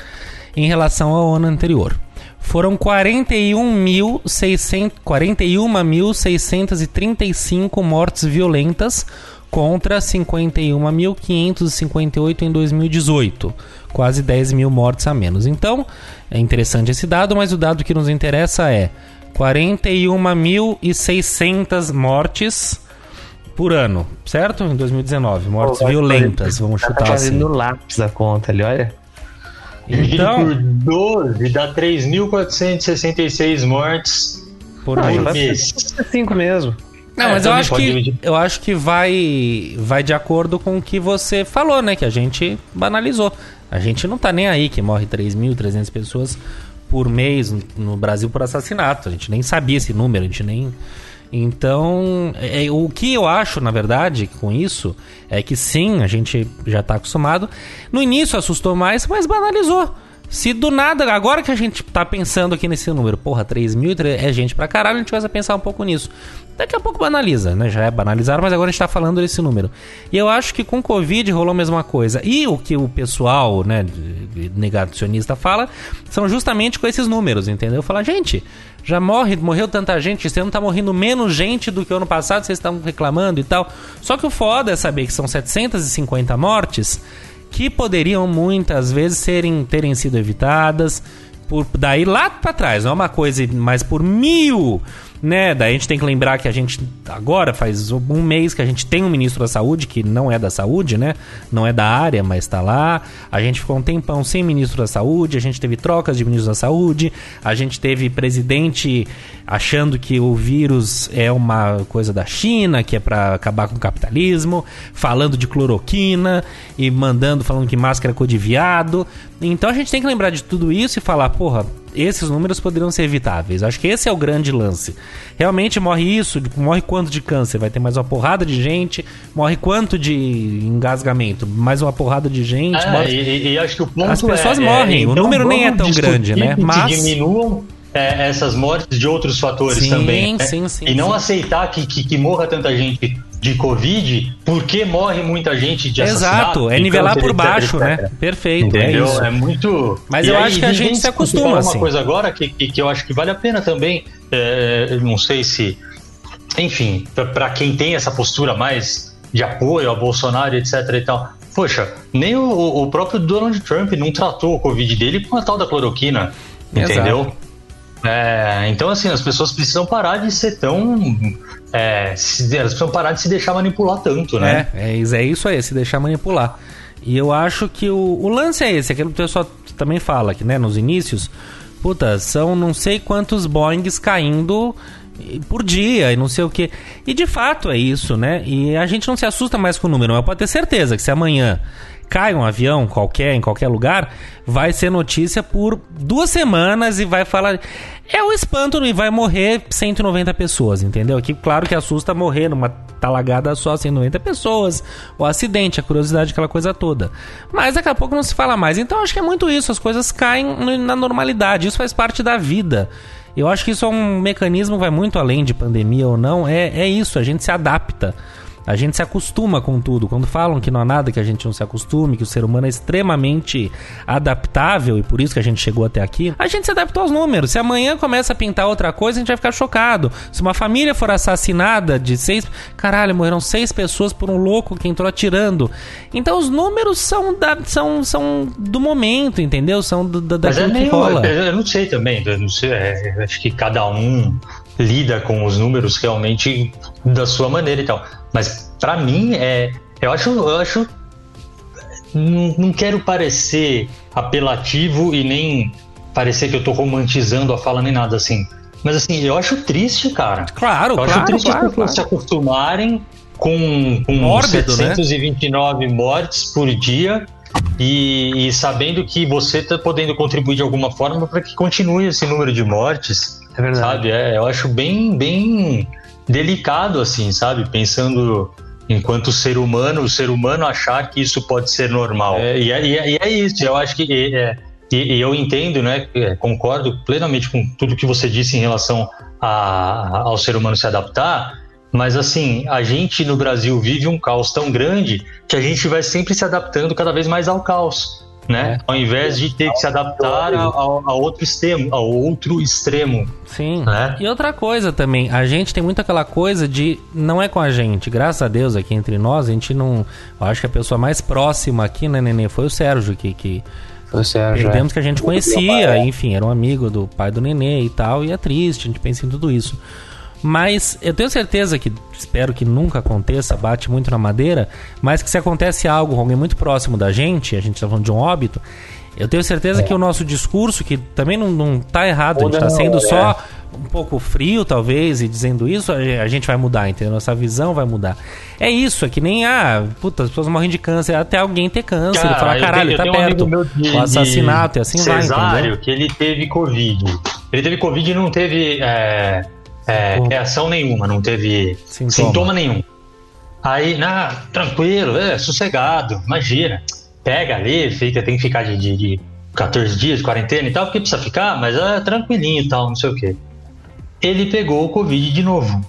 Speaker 1: Em relação ao ano anterior. Foram 41.600 41.635 mortes violentas contra 51.558 em 2018. Quase 10 mil mortes a menos. Então, é interessante esse dado, mas o dado que nos interessa é 41.600 mortes por ano, certo? Em 2019. Mortes
Speaker 3: Pô,
Speaker 1: violentas, vamos
Speaker 3: Tá
Speaker 1: chutar assim.
Speaker 3: fazendo lápis a conta ali, olha.
Speaker 1: Então,
Speaker 2: por 12 dá 3.466 mortes
Speaker 1: por
Speaker 3: Ah,
Speaker 1: mês.
Speaker 2: por
Speaker 3: vai
Speaker 2: mês.
Speaker 3: ser cinco mesmo.
Speaker 1: Não,
Speaker 2: É,
Speaker 1: mas eu
Speaker 2: também
Speaker 1: acho que
Speaker 2: dividir.
Speaker 1: eu acho que vai vai de acordo com o que você falou, né? Que a gente banalizou. A gente não tá nem aí que morre 3.300 pessoas por mês no- Brasil por assassinato. A gente nem sabia esse número, a gente nem então, é, o que eu acho, na verdade, com isso, é que sim, a gente já tá acostumado. No início assustou mais, mas banalizou. Se do nada, agora que a gente tá pensando aqui nesse número, porra, 3 mil é gente pra caralho, a gente começa a pensar um pouco nisso. Daqui a pouco banaliza, né? Já é banalizar, mas agora a gente tá falando desse número. E eu acho que com Covid rolou a mesma coisa. E o que o pessoal, né, negacionista fala, são justamente com esses números, entendeu? Fala, gente, já morre, morreu tanta gente, esse ano tá morrendo menos gente do que o ano passado, vocês estão reclamando e tal. Só que o foda é saber que são 750 mortes que poderiam muitas vezes serem, terem sido evitadas por daí lá para trás, não é uma coisa, mas por mil né? Daí a gente tem que lembrar que a gente agora faz um mês que a gente tem um ministro da saúde que não é da saúde, né? Não é da área, mas está lá. A gente ficou um tempão sem ministro da saúde, a gente teve trocas de ministros da saúde, a gente teve presidente achando que o vírus é uma coisa da China, que é para acabar com o capitalismo, falando de cloroquina e mandando falando que máscara é cor de viado. Então a gente tem que lembrar de tudo isso e falar, porra, esses números poderiam ser evitáveis. Acho que esse é o grande lance. Realmente morre isso, morre quanto de câncer? Vai ter mais uma porrada de gente, morre quanto de engasgamento? Mais uma porrada de gente.
Speaker 2: É,
Speaker 1: morre...
Speaker 2: e, e, acho que o ponto
Speaker 1: As pessoas
Speaker 2: é,
Speaker 1: morrem,
Speaker 2: é,
Speaker 1: o
Speaker 2: então
Speaker 1: número nem é tão grande, né? Mas
Speaker 2: diminuam é, essas mortes de outros fatores
Speaker 1: Sim,
Speaker 2: também. né?
Speaker 1: sim, sim,
Speaker 2: e não aceitar que, que, que morra tanta gente de Covid, porque morre muita gente de.
Speaker 1: Exato, é
Speaker 2: de
Speaker 1: nivelar por baixo,
Speaker 2: etc.
Speaker 1: né? Perfeito,
Speaker 2: Entendeu?
Speaker 1: é isso.
Speaker 2: É muito.
Speaker 1: Mas
Speaker 2: E
Speaker 1: eu
Speaker 2: aí,
Speaker 1: acho que a gente se acostuma,
Speaker 2: falar
Speaker 1: assim.
Speaker 2: uma coisa agora que, que, que eu acho que vale a pena também. é, não sei se. Enfim, para quem tem essa postura mais de apoio ao Bolsonaro, etc. e tal. Poxa, nem o, o próprio Donald Trump não tratou o Covid dele com a tal da cloroquina.
Speaker 1: Exato.
Speaker 2: Entendeu? É, então, assim, as pessoas precisam parar de ser tão. é, se- elas precisam parar de se deixar manipular tanto, né?
Speaker 1: É, é, isso- é isso aí, se deixar manipular. E eu acho que o, o lance é esse, aquilo que o pessoal também fala, que né, nos inícios, puta, são não sei quantos Boeings caindo por dia e não sei o que. E de fato é isso, né? E a gente não se assusta mais com o número, mas pode ter certeza que se amanhã cai um avião qualquer, em qualquer lugar, vai ser notícia por duas semanas e vai falar. É o espanto e vai morrer 190 pessoas, entendeu? Aqui, claro que assusta morrer numa talagada só 190 pessoas, o acidente, a curiosidade, aquela coisa toda. Mas daqui a pouco não se fala mais. Então acho que é muito isso, as coisas caem na normalidade, isso faz parte da vida. Eu acho que isso é um mecanismo que vai muito além de pandemia ou não. É, é isso, a gente se adapta. A gente se acostuma com tudo. Quando falam que não há nada que a gente não se acostume, que o ser humano é extremamente adaptável e por isso que a gente chegou até aqui, a gente se adaptou aos números. Se amanhã começa a pintar outra coisa, a gente vai ficar chocado. Se uma família for assassinada de seis. Caralho, morreram seis pessoas por um louco que entrou atirando. Então os números são, da, são, são do momento, entendeu? São do, da,
Speaker 2: Mas é meio.
Speaker 1: rola.
Speaker 2: Eu não sei também. Eu não sei, é, acho que cada um lida com os números realmente da sua maneira e tal. Mas pra mim é. Eu acho. Eu acho não, não quero parecer apelativo e nem parecer que eu tô romantizando a fala nem nada assim. Mas assim, eu acho triste, cara.
Speaker 1: Claro,
Speaker 2: Eu acho
Speaker 1: claro,
Speaker 2: triste
Speaker 1: claro,
Speaker 2: as pessoas
Speaker 1: claro.
Speaker 2: se acostumarem com, com
Speaker 1: Mórbido, né?
Speaker 2: 729 mortes por dia e, e sabendo que você está podendo contribuir de alguma forma para que continue esse número de mortes,
Speaker 3: É verdade.
Speaker 2: sabe? É, eu acho bem, bem delicado, assim, sabe? Pensando enquanto ser humano, o ser humano achar que isso pode ser normal. É, e, é, e é- é isso, eu acho que. é, e, e eu entendo, né? é, Concordo plenamente com tudo que você disse em relação a- ao ser humano se adaptar. Mas assim, a gente no Brasil vive um caos tão grande que a gente vai sempre se adaptando cada vez mais ao caos, né? Ao invés de ter que se adaptar ao, ao- ao outro extremo, ao outro extremo,
Speaker 1: Sim.
Speaker 2: né?
Speaker 1: E outra coisa também, a gente tem muito aquela coisa de não é com a gente. Graças a Deus aqui entre nós, a gente não. Eu acho que a pessoa mais próxima aqui, né, Nenê, foi o Sérgio, que, que
Speaker 3: Foi o Sérgio. é.
Speaker 1: que a gente conhecia, enfim, era um amigo do pai do Nenê e tal, e é triste, a gente pensa em tudo isso. Mas eu tenho certeza que, espero que nunca aconteça, bate muito na madeira, mas que se acontece algo com alguém muito próximo da gente, a gente tá falando de um óbito, eu tenho certeza que o nosso discurso, que também não, não tá errado, a gente tá sendo só um pouco frio, talvez, e dizendo isso, a gente vai mudar, entendeu? Nossa visão vai mudar. É isso, é que nem, ah, puta, as pessoas morrem de câncer, até alguém ter câncer, e falar, caralho,
Speaker 2: tenho-
Speaker 1: tá
Speaker 2: um
Speaker 1: perto.
Speaker 2: de-
Speaker 1: o assassinato, e assim vai,
Speaker 2: cesário,
Speaker 1: entendeu?
Speaker 2: que ele teve Covid. Ele teve Covid e não teve é, é, reação nenhuma, não teve
Speaker 1: Sintoma.
Speaker 2: sintoma, nenhum. Aí, na, tranquilo, é, sossegado, imagina. Pega ali, fica, tem que ficar de, de, de, 14 dias de quarentena e tal, porque precisa ficar, mas é tranquilinho e tal, não sei o quê. Ele pegou o Covid de novo.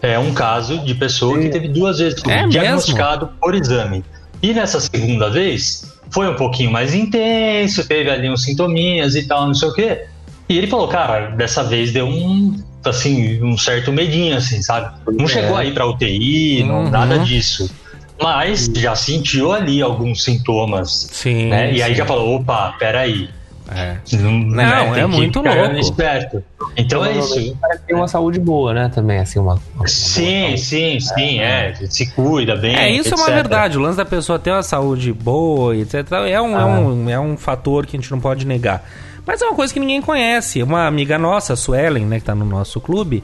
Speaker 2: É um caso de pessoa que teve duas vezes
Speaker 1: É mesmo?
Speaker 2: diagnosticado por exame. E nessa segunda vez, foi um pouquinho mais intenso, teve ali uns sintominhas e tal, não sei o quê. E ele falou, cara, dessa vez deu um, assim, um certo medinho, assim, sabe? Não
Speaker 3: É.
Speaker 2: chegou aí pra UTI, não,
Speaker 1: Uhum.
Speaker 2: nada disso. Mas já sentiu ali alguns sintomas,
Speaker 1: Sim.
Speaker 2: né? E aí
Speaker 1: sim.
Speaker 2: já falou, opa, peraí.
Speaker 1: É.
Speaker 2: Não,
Speaker 1: Não, é
Speaker 2: que
Speaker 1: muito louco.
Speaker 2: Esperto. Então é isso.
Speaker 3: Provavelmente parece que tem uma saúde boa, né? Também, assim, uma. uma
Speaker 2: Sim, sim, sim, é. Se cuida bem.
Speaker 1: É, isso é uma
Speaker 2: etc.
Speaker 1: verdade. O lance da pessoa ter uma saúde boa, etc. É um, é, um, é um fator que a gente não pode negar. Mas é uma coisa que ninguém conhece. Uma amiga nossa, a Suelen, né, que tá no nosso clube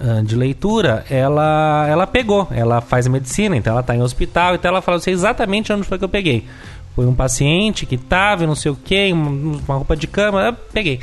Speaker 1: ah, de leitura, ela, ela pegou. Ela faz medicina, então ela tá em hospital, então ela falou assim, exatamente onde foi que eu peguei. Foi um paciente que tava, e não sei o que, uma roupa de cama, eu peguei.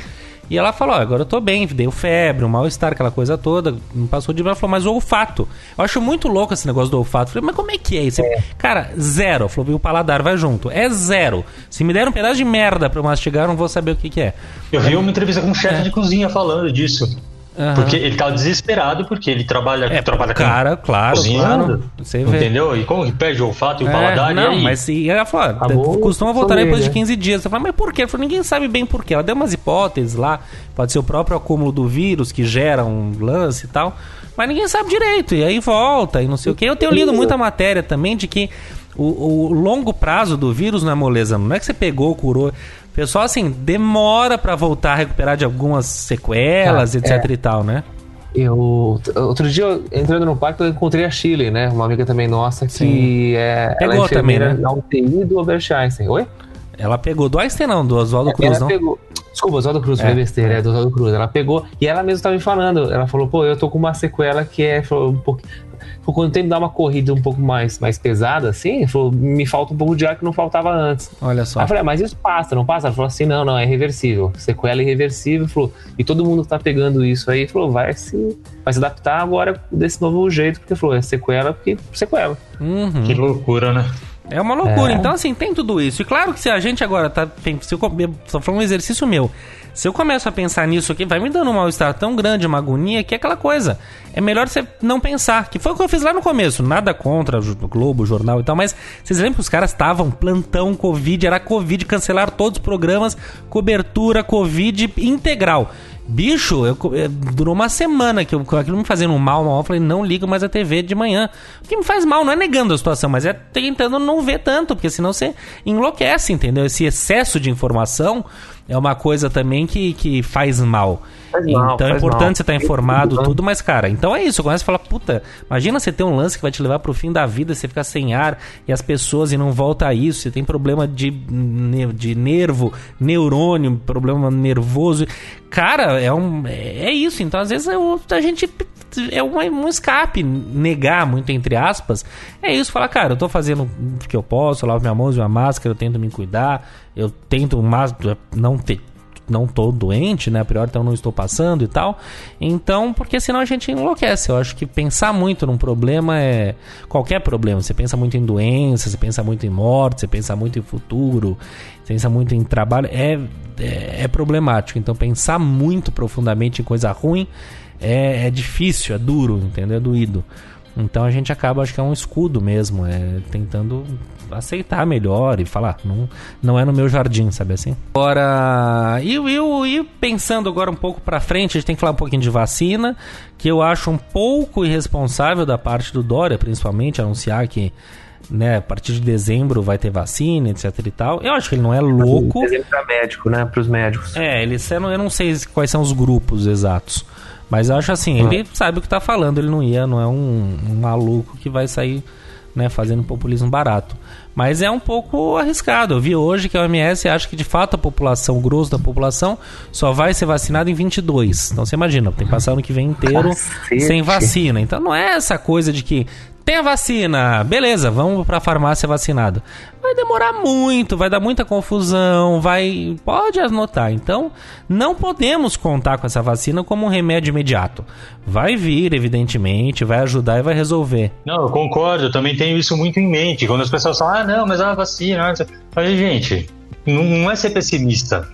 Speaker 1: E ela falou, ó, agora eu tô bem, deu febre, um mal-estar, aquela coisa toda, não passou de. Ela falou, mas o olfato. Eu acho muito louco esse negócio do olfato. Eu falei, mas como é que é isso? Cara, zero. Ela Falou, o paladar vai junto. É zero. Se me der um pedaço de merda pra eu mastigar, eu não vou saber o que, que é.
Speaker 2: Eu vi uma entrevista com um chefe de cozinha falando disso.
Speaker 1: Aham.
Speaker 2: Porque ele tava desesperado porque ele trabalha,
Speaker 1: É,
Speaker 2: trabalha
Speaker 1: cara, claro,
Speaker 2: cozinhando.
Speaker 1: claro. Você vê.
Speaker 2: Entendeu? E como que perde o olfato e o
Speaker 1: É,
Speaker 2: paladar?
Speaker 1: não,
Speaker 2: e aí?
Speaker 1: mas e ela falou, ó,
Speaker 3: Acabou
Speaker 1: costuma voltar depois de
Speaker 3: sommelier,
Speaker 1: 15 dias. Você fala, mas por quê? Ela falou, ninguém sabe bem por quê. Ela deu umas hipóteses lá, pode ser o próprio acúmulo do vírus que gera um lance e tal, mas ninguém sabe direito. E aí volta e não sei o quê. Eu tenho lido muita matéria também de que o, o longo prazo do vírus não é moleza, não é que você pegou, curou. Pessoal, assim, demora pra voltar a recuperar de algumas sequelas,
Speaker 3: Ah,
Speaker 1: etc
Speaker 3: é.
Speaker 1: e tal, né?
Speaker 3: Eu, outro dia, entrando no parque, eu encontrei a Chile, né? Uma amiga também nossa que
Speaker 1: Sim.
Speaker 3: é.
Speaker 1: Pegou
Speaker 3: é enfermeira
Speaker 1: também, né?
Speaker 3: Na UTI do Albert Einstein. Oi?
Speaker 1: Ela pegou do Einstein, não, do Oswaldo Cruz,
Speaker 3: ela
Speaker 1: não?
Speaker 3: pegou. Desculpa, Oswaldo Cruz,
Speaker 1: É,
Speaker 3: besteira,
Speaker 1: é.
Speaker 3: é do Oswaldo Cruz. Ela pegou e ela mesma tava me falando. Ela falou, pô, eu tô com uma sequela que é um pouco. Falou, Quando tem que dar uma corrida um pouco mais, mais pesada, assim, falou, me falta um pouco de ar que não faltava antes.
Speaker 1: Olha só.
Speaker 3: Aí eu falei, ah, mas isso passa, não passa? Ela falou assim, não, não, é reversível. Sequela é irreversível. Falou, e todo mundo que tá pegando isso aí, falou, vai se, vai se adaptar agora desse novo jeito, porque falou, é sequela, porque sequela.
Speaker 1: Uhum.
Speaker 2: Que loucura, né?
Speaker 1: É uma loucura.
Speaker 3: É.
Speaker 1: Então, assim, tem tudo isso. E claro que se a gente agora tá. tem- Se eu, eu tô falando um exercício meu. Se eu começo a pensar nisso aqui, vai me dando um mal-estar tão grande, uma agonia, que é aquela coisa. É melhor você não pensar. Que foi o que eu fiz lá no começo. Nada contra o Globo, o jornal e tal, mas vocês lembram que os caras estavam plantão Covid, era Covid, cancelaram todos os programas, cobertura Covid integral. Bicho, eu, co- eh, durou uma semana que eu, aquilo me fazendo mal, mal. Eu falei, não ligo mais a TV de manhã. O que me faz mal não é negando a situação, mas é tentando não ver tanto, porque senão você enlouquece, entendeu? Esse excesso de informação é uma coisa também que, que faz mal.
Speaker 3: Mal,
Speaker 1: então é importante
Speaker 3: mal.
Speaker 1: você estar informado,
Speaker 3: Tudo, né?
Speaker 1: tudo, mas, cara, então é isso. Começa a falar, puta, imagina você ter um lance que vai te levar pro fim da vida, você ficar sem ar e as pessoas e não volta a isso, você tem problema de, de nervo, neurônio, problema nervoso. Cara, é um. É isso. Então, às vezes, eu- a gente. É um, um escape, negar muito, entre aspas. É isso, falar, cara, eu tô fazendo o que eu posso, eu lavo minha mão, uso minha máscara, eu tento me cuidar, eu tento não ter não tô doente, né? A priori, então não estou passando e tal. Então, porque senão a gente enlouquece. Eu acho que pensar muito num problema é. Qualquer problema. Você pensa muito em doença, você pensa muito em morte, você pensa muito em futuro, você pensa muito em trabalho. É, é, é problemático. Então, pensar muito profundamente em coisa ruim é, é difícil, é duro, entendeu? É doído. Então a gente acaba, acho que é um escudo mesmo, é tentando aceitar melhor e falar, não, não é no meu jardim, sabe assim? Agora, e, e, e pensando agora um pouco pra frente, a gente tem que falar um pouquinho de vacina, que eu acho um pouco irresponsável da parte do Dória, principalmente, anunciar que né, a partir de dezembro vai ter vacina, etc e tal. Eu acho que ele não é louco.
Speaker 3: Exemplo pra médico, né? Pros médicos.
Speaker 1: É, ele, eu não- eu sei quais são os grupos exatos. Mas eu acho assim, ele sabe o que tá falando, ele não ia, não é um, um maluco que vai sair né, fazendo populismo barato. Mas é um pouco arriscado. Eu vi hoje que a OMS acha que de fato a população, o grosso da população, só vai ser vacinado em 22. Então você imagina, tem que passar ano que vem inteiro
Speaker 3: Cacete.
Speaker 1: sem vacina. Então não é essa coisa de que tem a vacina, beleza, vamos pra farmácia vacinado. vai demorar muito, vai dar muita confusão, vai. Pode anotar. Então, não podemos contar com essa vacina como um remédio imediato. Vai vir, evidentemente, vai ajudar e vai resolver.
Speaker 2: Não, eu concordo, eu também tenho isso muito em mente. Quando as pessoas falam, ah, não, mas é uma vacina. Falei, gente, não é ser pessimista.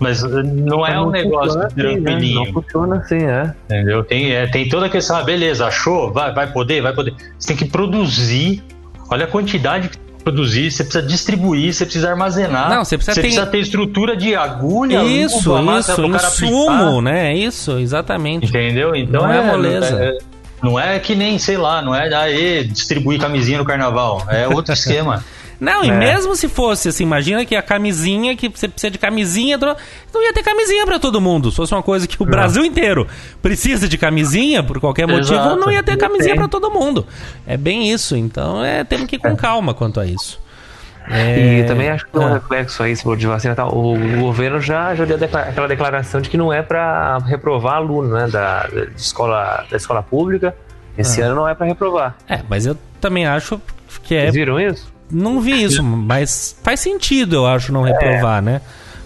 Speaker 2: Mas não é
Speaker 3: Mas
Speaker 2: um
Speaker 3: não
Speaker 2: negócio
Speaker 3: funciona assim, né?
Speaker 2: tranquilinho.
Speaker 3: Não funciona assim, é.
Speaker 2: Entendeu? Tem, é, tem toda a questão, ah, beleza, achou? Vai, vai poder, vai poder. Você tem que produzir. Olha a quantidade que tem que produzir, você precisa distribuir, você precisa armazenar.
Speaker 1: Não, você precisa ter-
Speaker 2: ter estrutura de agulha,
Speaker 1: Isso,
Speaker 2: luva,
Speaker 1: isso, insumo, né? Isso, exatamente.
Speaker 2: Entendeu? Então
Speaker 1: Não é moleza.
Speaker 2: é- não é que nem, sei lá, não é aí distribuir camisinha no carnaval. É outro [LAUGHS] esquema.
Speaker 1: Não, e
Speaker 3: É.
Speaker 1: mesmo se fosse assim, imagina que a camisinha, que você precisa de camisinha, tro- não ia ter camisinha pra todo mundo. Se fosse uma coisa que o Brasil inteiro precisa de camisinha, por qualquer motivo,
Speaker 2: Exato.
Speaker 1: não ia ter camisinha pra todo mundo. É bem isso. Então, é, temos que ir com calma quanto a isso.
Speaker 3: E
Speaker 1: É,
Speaker 3: também acho que tem um
Speaker 1: ah.
Speaker 3: reflexo aí, se for de vacina e tal. O, o governo já, já deu decla- aquela declaração de que não é para reprovar aluno, né? Da, da escola, da escola pública. Esse
Speaker 1: Ah.
Speaker 3: ano não é para reprovar.
Speaker 1: É, mas eu também acho que é
Speaker 3: Vocês viram isso?
Speaker 1: Não vi isso, mas faz sentido, eu acho, não reprovar, né?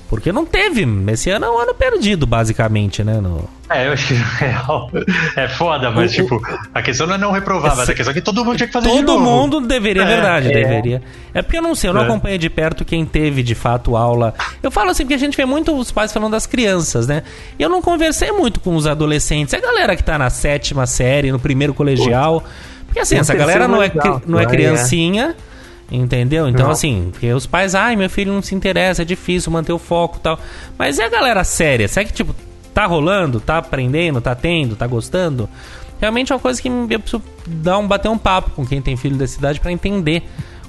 Speaker 1: Porque não teve. Esse ano é um ano perdido, basicamente, né? No...
Speaker 2: É, eu acho real é foda, mas tipo, a questão não é não reprovar, mas a questão é que todo mundo tinha que fazer
Speaker 1: Todo mundo deveria, é
Speaker 2: É,
Speaker 1: verdade,
Speaker 2: é.
Speaker 1: deveria. É porque eu não sei, eu não
Speaker 2: É.
Speaker 1: acompanhei de perto quem teve de fato aula. Eu falo assim porque a gente vê muito os pais falando das crianças, né? E eu não conversei muito com os adolescentes, a galera que tá na sétima série, no primeiro colegial. Porque assim, essa galera não é, não é
Speaker 3: é.
Speaker 1: criancinha. Entendeu? Então,
Speaker 3: Não.
Speaker 1: assim, porque os pais, ai, meu filho não se interessa, é difícil manter o foco e tal. Mas e a galera séria? Será que, tipo, tá rolando, tá aprendendo, tá tendo, tá gostando? Realmente é uma coisa que eu preciso dar um, bater um papo com quem tem filho dessa idade pra entender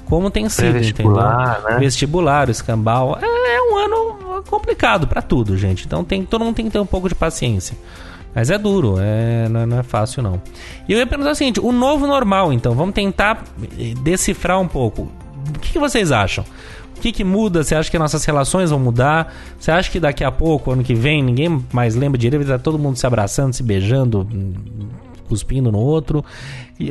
Speaker 1: como tem sido, entendeu?
Speaker 3: Pré-vestibular, né?
Speaker 1: Vestibular, o escambau. É, é um ano complicado pra tudo, gente. Então tem, todo mundo tem que ter um pouco de paciência. Mas é duro, é, não, é- não é fácil não. E eu ia perguntar o seguinte: o novo normal, então, vamos tentar eh, decifrar um pouco. O que, que vocês acham? O que, que muda? Você acha que nossas relações vão mudar? Você acha que daqui a pouco, ano que vem, ninguém mais lembra direito, estar todo mundo se abraçando, se beijando, cuspindo no outro?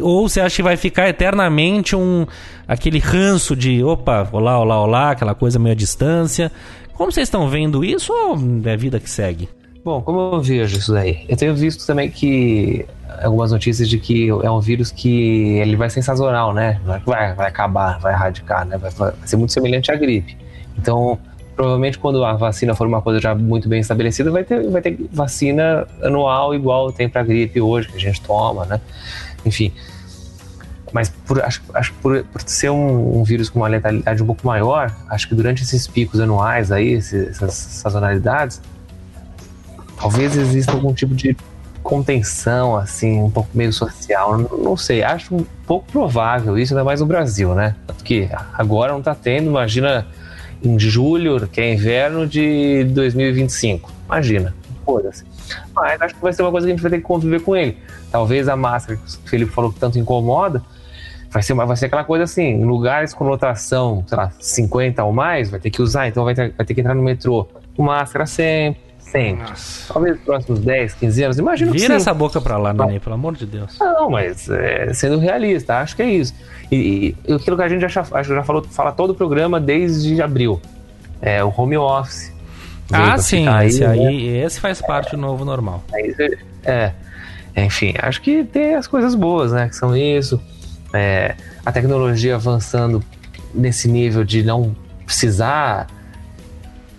Speaker 1: Ou você acha que vai ficar eternamente um aquele ranço de opa, olá, olá, olá, aquela coisa meio à distância? Como vocês estão vendo isso ou é a vida que segue?
Speaker 3: Bom, como eu vejo isso daí? Eu tenho visto também que algumas notícias de que é um vírus que ele vai ser sazonal, né? Vai, vai acabar, vai erradicar, né? Vai, vai ser muito semelhante à gripe. Então, provavelmente quando a vacina for uma coisa já muito bem estabelecida, vai ter, vai ter vacina anual igual tem para gripe hoje, que a gente toma, né? Enfim. Mas por, acho, acho por, por ser um, um vírus com uma letalidade um pouco maior, acho que durante esses picos anuais aí, esse- essas sazonalidades, talvez exista algum tipo de contenção, assim, um pouco meio social. Não, não sei, acho um pouco provável isso, ainda mais no Brasil, né? Porque agora não tá tendo, imagina em julho, que é inverno de 2025. Imagina, foda-se. Mas acho que vai ser uma coisa que a gente vai ter que conviver com ele. Talvez a máscara que o Felipe falou que tanto incomoda, vai ser, uma- vai ser aquela coisa assim, em lugares com lotação, sei lá, 50 ou mais, vai ter que usar, então vai ter, vai ter que entrar no metrô com máscara sempre, sempre. Talvez nos próximos 10, 15 anos, imagino que
Speaker 1: Vira
Speaker 3: sim.
Speaker 1: essa boca pra lá, Nenê, pelo amor de Deus.
Speaker 3: Não, mas é, sendo realista, acho que é isso. E, e aquilo que a gente já, acho que já falou, fala todo o programa desde abril. É o home office.
Speaker 1: Ah, sim,
Speaker 3: ficar
Speaker 1: esse
Speaker 3: né?
Speaker 1: aí, esse faz parte do novo normal.
Speaker 3: Aí você- É. Enfim, acho que tem as coisas boas, né? Que são isso. É, a tecnologia avançando nesse nível de não precisar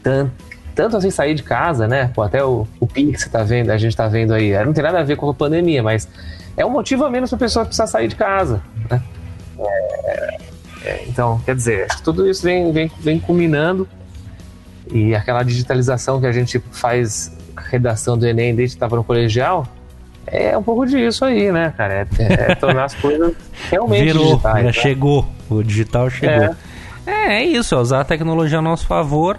Speaker 3: tanto, tanto assim sair de casa, né? Pô, até o, o Pix você tá vendo, a gente tá vendo aí. Não tem nada a ver com a pandemia, mas é um motivo a menos pra pessoa precisar sair de casa. Né? É, é, então, quer dizer, que tudo isso vem, vem, vem culminando e aquela digitalização que a gente faz redação do Enem desde que estava no colegial, é um pouco disso aí, né, cara? É, é tornar as coisas [LAUGHS] realmente
Speaker 1: Virou,
Speaker 3: digitais.
Speaker 1: já
Speaker 3: né?
Speaker 1: chegou. O digital chegou. É. é, isso, é usar a tecnologia a nosso favor,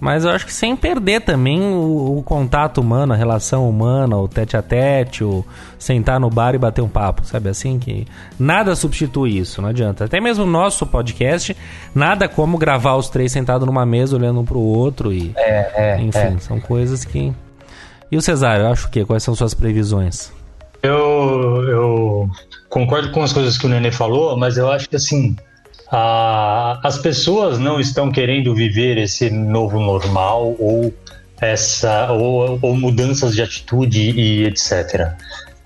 Speaker 1: mas eu acho que sem perder também o, o contato humano, a relação humana, o tete a tete, o sentar no bar e bater um papo, sabe assim? que Nada substitui isso, não adianta. Até mesmo o nosso podcast, nada como gravar os três sentados numa mesa olhando um pro outro e.
Speaker 3: É, é,
Speaker 1: Enfim,
Speaker 3: é.
Speaker 1: são coisas que. E o Cesário, eu acho que quais são suas previsões?
Speaker 2: Eu, eu concordo com as coisas que o Nenê falou, mas eu acho que assim, a, as pessoas não estão querendo viver esse novo normal ou essa ou, ou mudanças de atitude e etc.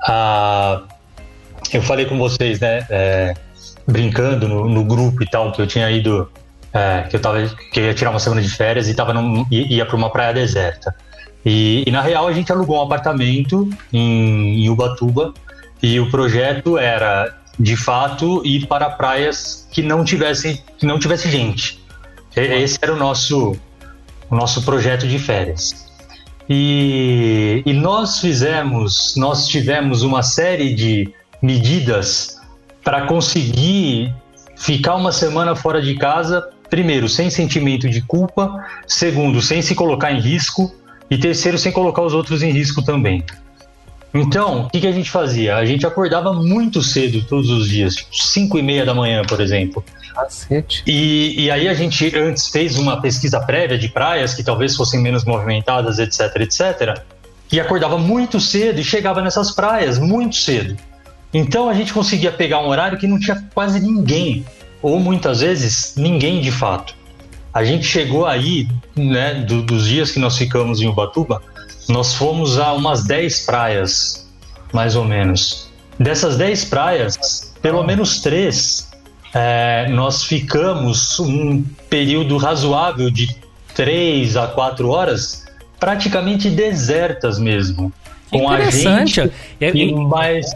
Speaker 2: Ah, eu falei com vocês, né, é, brincando no, no, grupo e tal, que eu tinha ido, é, que eu tava, que eu ia tirar uma semana de férias e tava num, ia para uma praia deserta. E, e, na real a gente alugou um apartamento em, em Ubatuba e o projeto era de fato ir para praias que não tivessem que não tivesse gente. Esse era o nosso o nosso projeto de férias. E, e nós fizemos, nós tivemos uma série de medidas para conseguir ficar uma semana fora de casa, primeiro, sem sentimento de culpa, segundo, sem se colocar em risco, e terceiro, sem colocar os outros em risco também. Então, o que, que, a gente fazia? A gente acordava muito cedo todos os dias, tipo 5 e meia da manhã, por exemplo.
Speaker 3: Cacete.
Speaker 2: E, e aí a gente antes fez uma pesquisa prévia de praias que talvez fossem menos movimentadas, etc, etc. E acordava muito cedo e chegava nessas praias muito cedo. Então a gente conseguia pegar um horário que não tinha quase ninguém, ou muitas vezes ninguém de fato. A gente chegou aí, né, do, dos dias que nós ficamos em Ubatuba, nós fomos a umas 10 praias, mais ou menos. Dessas 10 praias, pelo menos três, é, nós ficamos um período razoável de 3 a 4 horas praticamente desertas mesmo.
Speaker 1: Com Interessante. A gente é, e mais,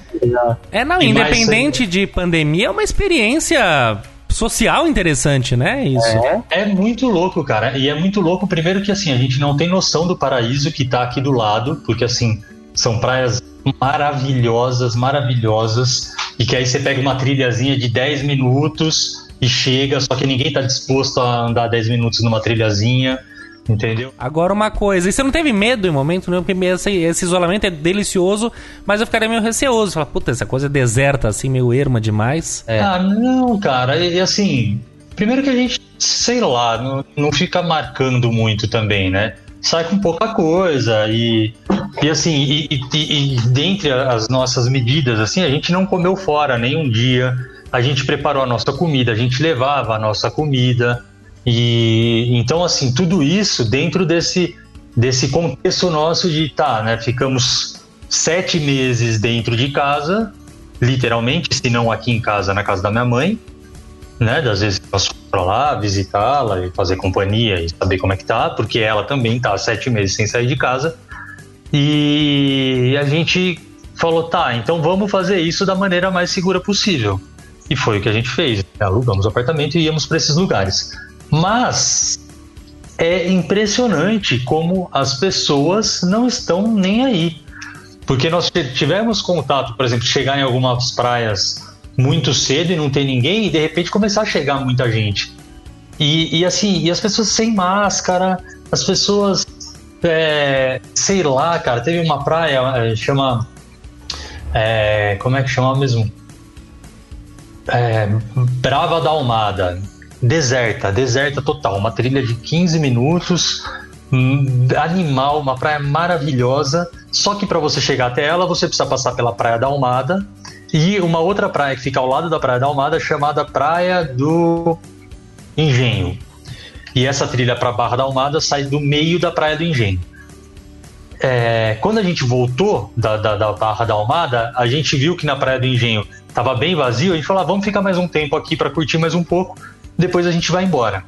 Speaker 1: é, não, independente mais... de pandemia, é uma experiência social interessante, né? Isso.
Speaker 2: É, é muito louco, cara. E é muito louco, primeiro que assim, a gente não tem noção do paraíso que tá aqui do lado, porque assim, são praias maravilhosas, maravilhosas, e que aí você pega uma trilhazinha de 10 minutos e chega, só que ninguém tá disposto a andar 10 minutos numa trilhazinha. Entendeu?
Speaker 1: Agora uma coisa, e você não teve medo em momento nenhum, porque esse, esse, isolamento é delicioso, mas eu ficaria meio receoso. Falar, puta, essa coisa é deserta, assim, meio erma demais.
Speaker 2: É. Ah, não, cara, e, assim, primeiro que a gente, sei lá, não, não fica marcando muito também, né? Sai com pouca coisa e, e assim, e, e, e dentre as nossas medidas, assim, a gente não comeu fora nenhum dia, a gente preparou a nossa comida, a gente levava a nossa comida, e então, assim, tudo isso dentro desse, desse contexto nosso de tá, né? Ficamos sete meses dentro de casa, literalmente, se não aqui em casa, na casa da minha mãe, né? Das vezes eu passo pra lá, visitá-la e fazer companhia e saber como é que tá, porque ela também tá sete meses sem sair de casa. E a gente falou, tá, então vamos fazer isso da maneira mais segura possível. E foi o que a gente fez. Alugamos o apartamento e íamos para esses lugares. Mas é impressionante como as pessoas não estão nem aí. Porque nós tivemos contato, por exemplo, chegar em algumas praias muito cedo e não ter ninguém, e de repente começar a chegar muita gente. E, e assim, e as pessoas sem máscara, as pessoas, é, sei lá, cara, teve uma praia, é, chama. É, como é que chama mesmo? É, Brava da Almada deserta, deserta total, uma trilha de 15 minutos, hum, animal, uma praia maravilhosa. Só que para você chegar até ela, você precisa passar pela Praia da Almada e uma outra praia que fica ao lado da Praia da Almada chamada Praia do Engenho. E essa trilha para Barra da Almada sai do meio da Praia do Engenho. É, quando a gente voltou da, da, da, Barra da Almada, a gente viu que na Praia do Engenho estava bem vazio. A gente falou: ah, vamos ficar mais um tempo aqui para curtir mais um pouco depois a gente vai embora.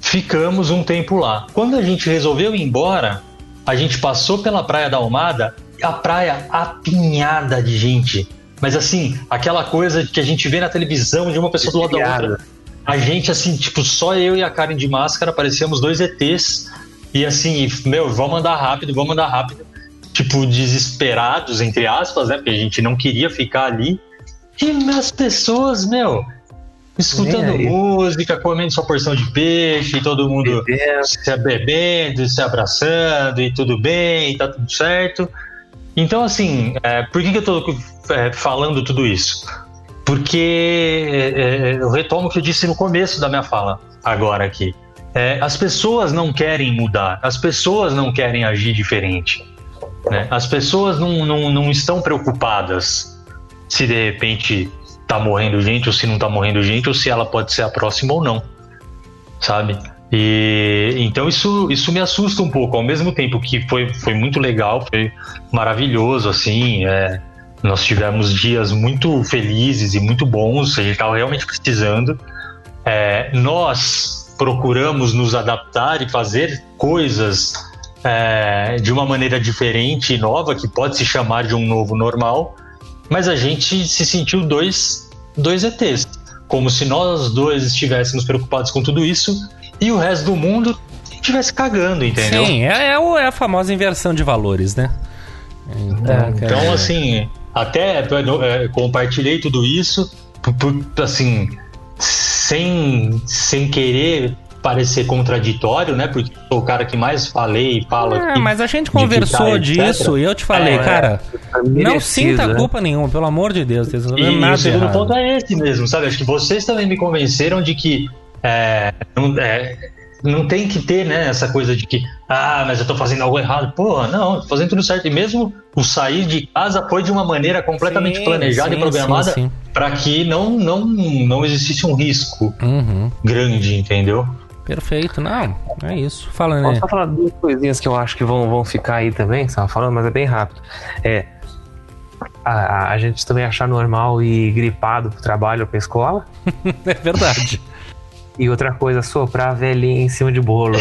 Speaker 2: Ficamos um tempo lá. Quando a gente resolveu ir embora, a gente passou pela Praia da Almada, a praia apinhada de gente. Mas assim, aquela coisa que a gente vê na televisão de uma pessoa do lado da outra. A gente, assim, tipo, só eu e a Karen de máscara, parecíamos dois ETs. E assim, meu, vamos andar rápido, vamos andar rápido. Tipo, desesperados, entre aspas, né? Porque a gente não queria ficar ali. E as pessoas, meu, escutando música, comendo sua porção de peixe, todo mundo bebendo. se bebendo, se abraçando e tudo bem, tá tudo certo. Então, assim, é, por que, que eu tô é, falando tudo isso? Porque é, é, eu retomo o que eu disse no começo da minha fala, agora aqui. É, as pessoas não querem mudar, as pessoas não querem agir diferente. Né? As pessoas não, não, não estão preocupadas se de repente tá morrendo gente ou se não tá morrendo gente ou se ela pode ser a próxima ou não, sabe? E então isso, isso me assusta um pouco, ao mesmo tempo que foi, foi muito legal, foi maravilhoso, assim, é, nós tivemos dias muito felizes e muito bons, a gente estava realmente precisando. É, nós procuramos nos adaptar e fazer coisas é, de uma maneira diferente e nova, que pode se chamar de um novo normal, mas a gente se sentiu dois, dois ETs, como se nós dois estivéssemos preocupados com tudo isso e o resto do mundo estivesse cagando, entendeu?
Speaker 1: Sim, é, é, é a famosa inversão de valores, né? Então,
Speaker 2: É, então,
Speaker 1: dizer,
Speaker 2: assim, até é, compartilhei tudo isso, por- por- assim, sem, sem querer parecer contraditório, né? Porque sou o cara que mais falei e falo
Speaker 1: É, mas a gente conversou disso e eu te falei,
Speaker 2: É,
Speaker 1: cara, não
Speaker 4: merecido,
Speaker 1: sinta
Speaker 4: né?
Speaker 1: culpa nenhuma, pelo amor de Deus, não
Speaker 2: E,
Speaker 1: nada
Speaker 2: o segundo
Speaker 1: errado.
Speaker 2: ponto é esse mesmo, sabe? Acho que vocês também me convenceram de que é, não, é, não tem que ter né, essa coisa de que, ah, mas eu tô fazendo algo errado. Porra, não, tô fazendo tudo certo. E mesmo o sair de casa foi de uma maneira completamente
Speaker 1: Sim,
Speaker 2: planejada
Speaker 1: sim,
Speaker 2: e programada para que não, não, não existisse um risco
Speaker 1: Uhum,
Speaker 2: grande, entendeu?
Speaker 1: Perfeito, não, é isso. Fala, né?
Speaker 3: Posso só falar duas coisinhas que eu acho que vão, vão ficar aí também, você falando, mas é bem rápido. É. A, a- a gente também achar normal ir gripado pro trabalho ou pra escola. [LAUGHS]
Speaker 1: É verdade.
Speaker 3: E outra coisa, soprar a velhinha em cima de bolo.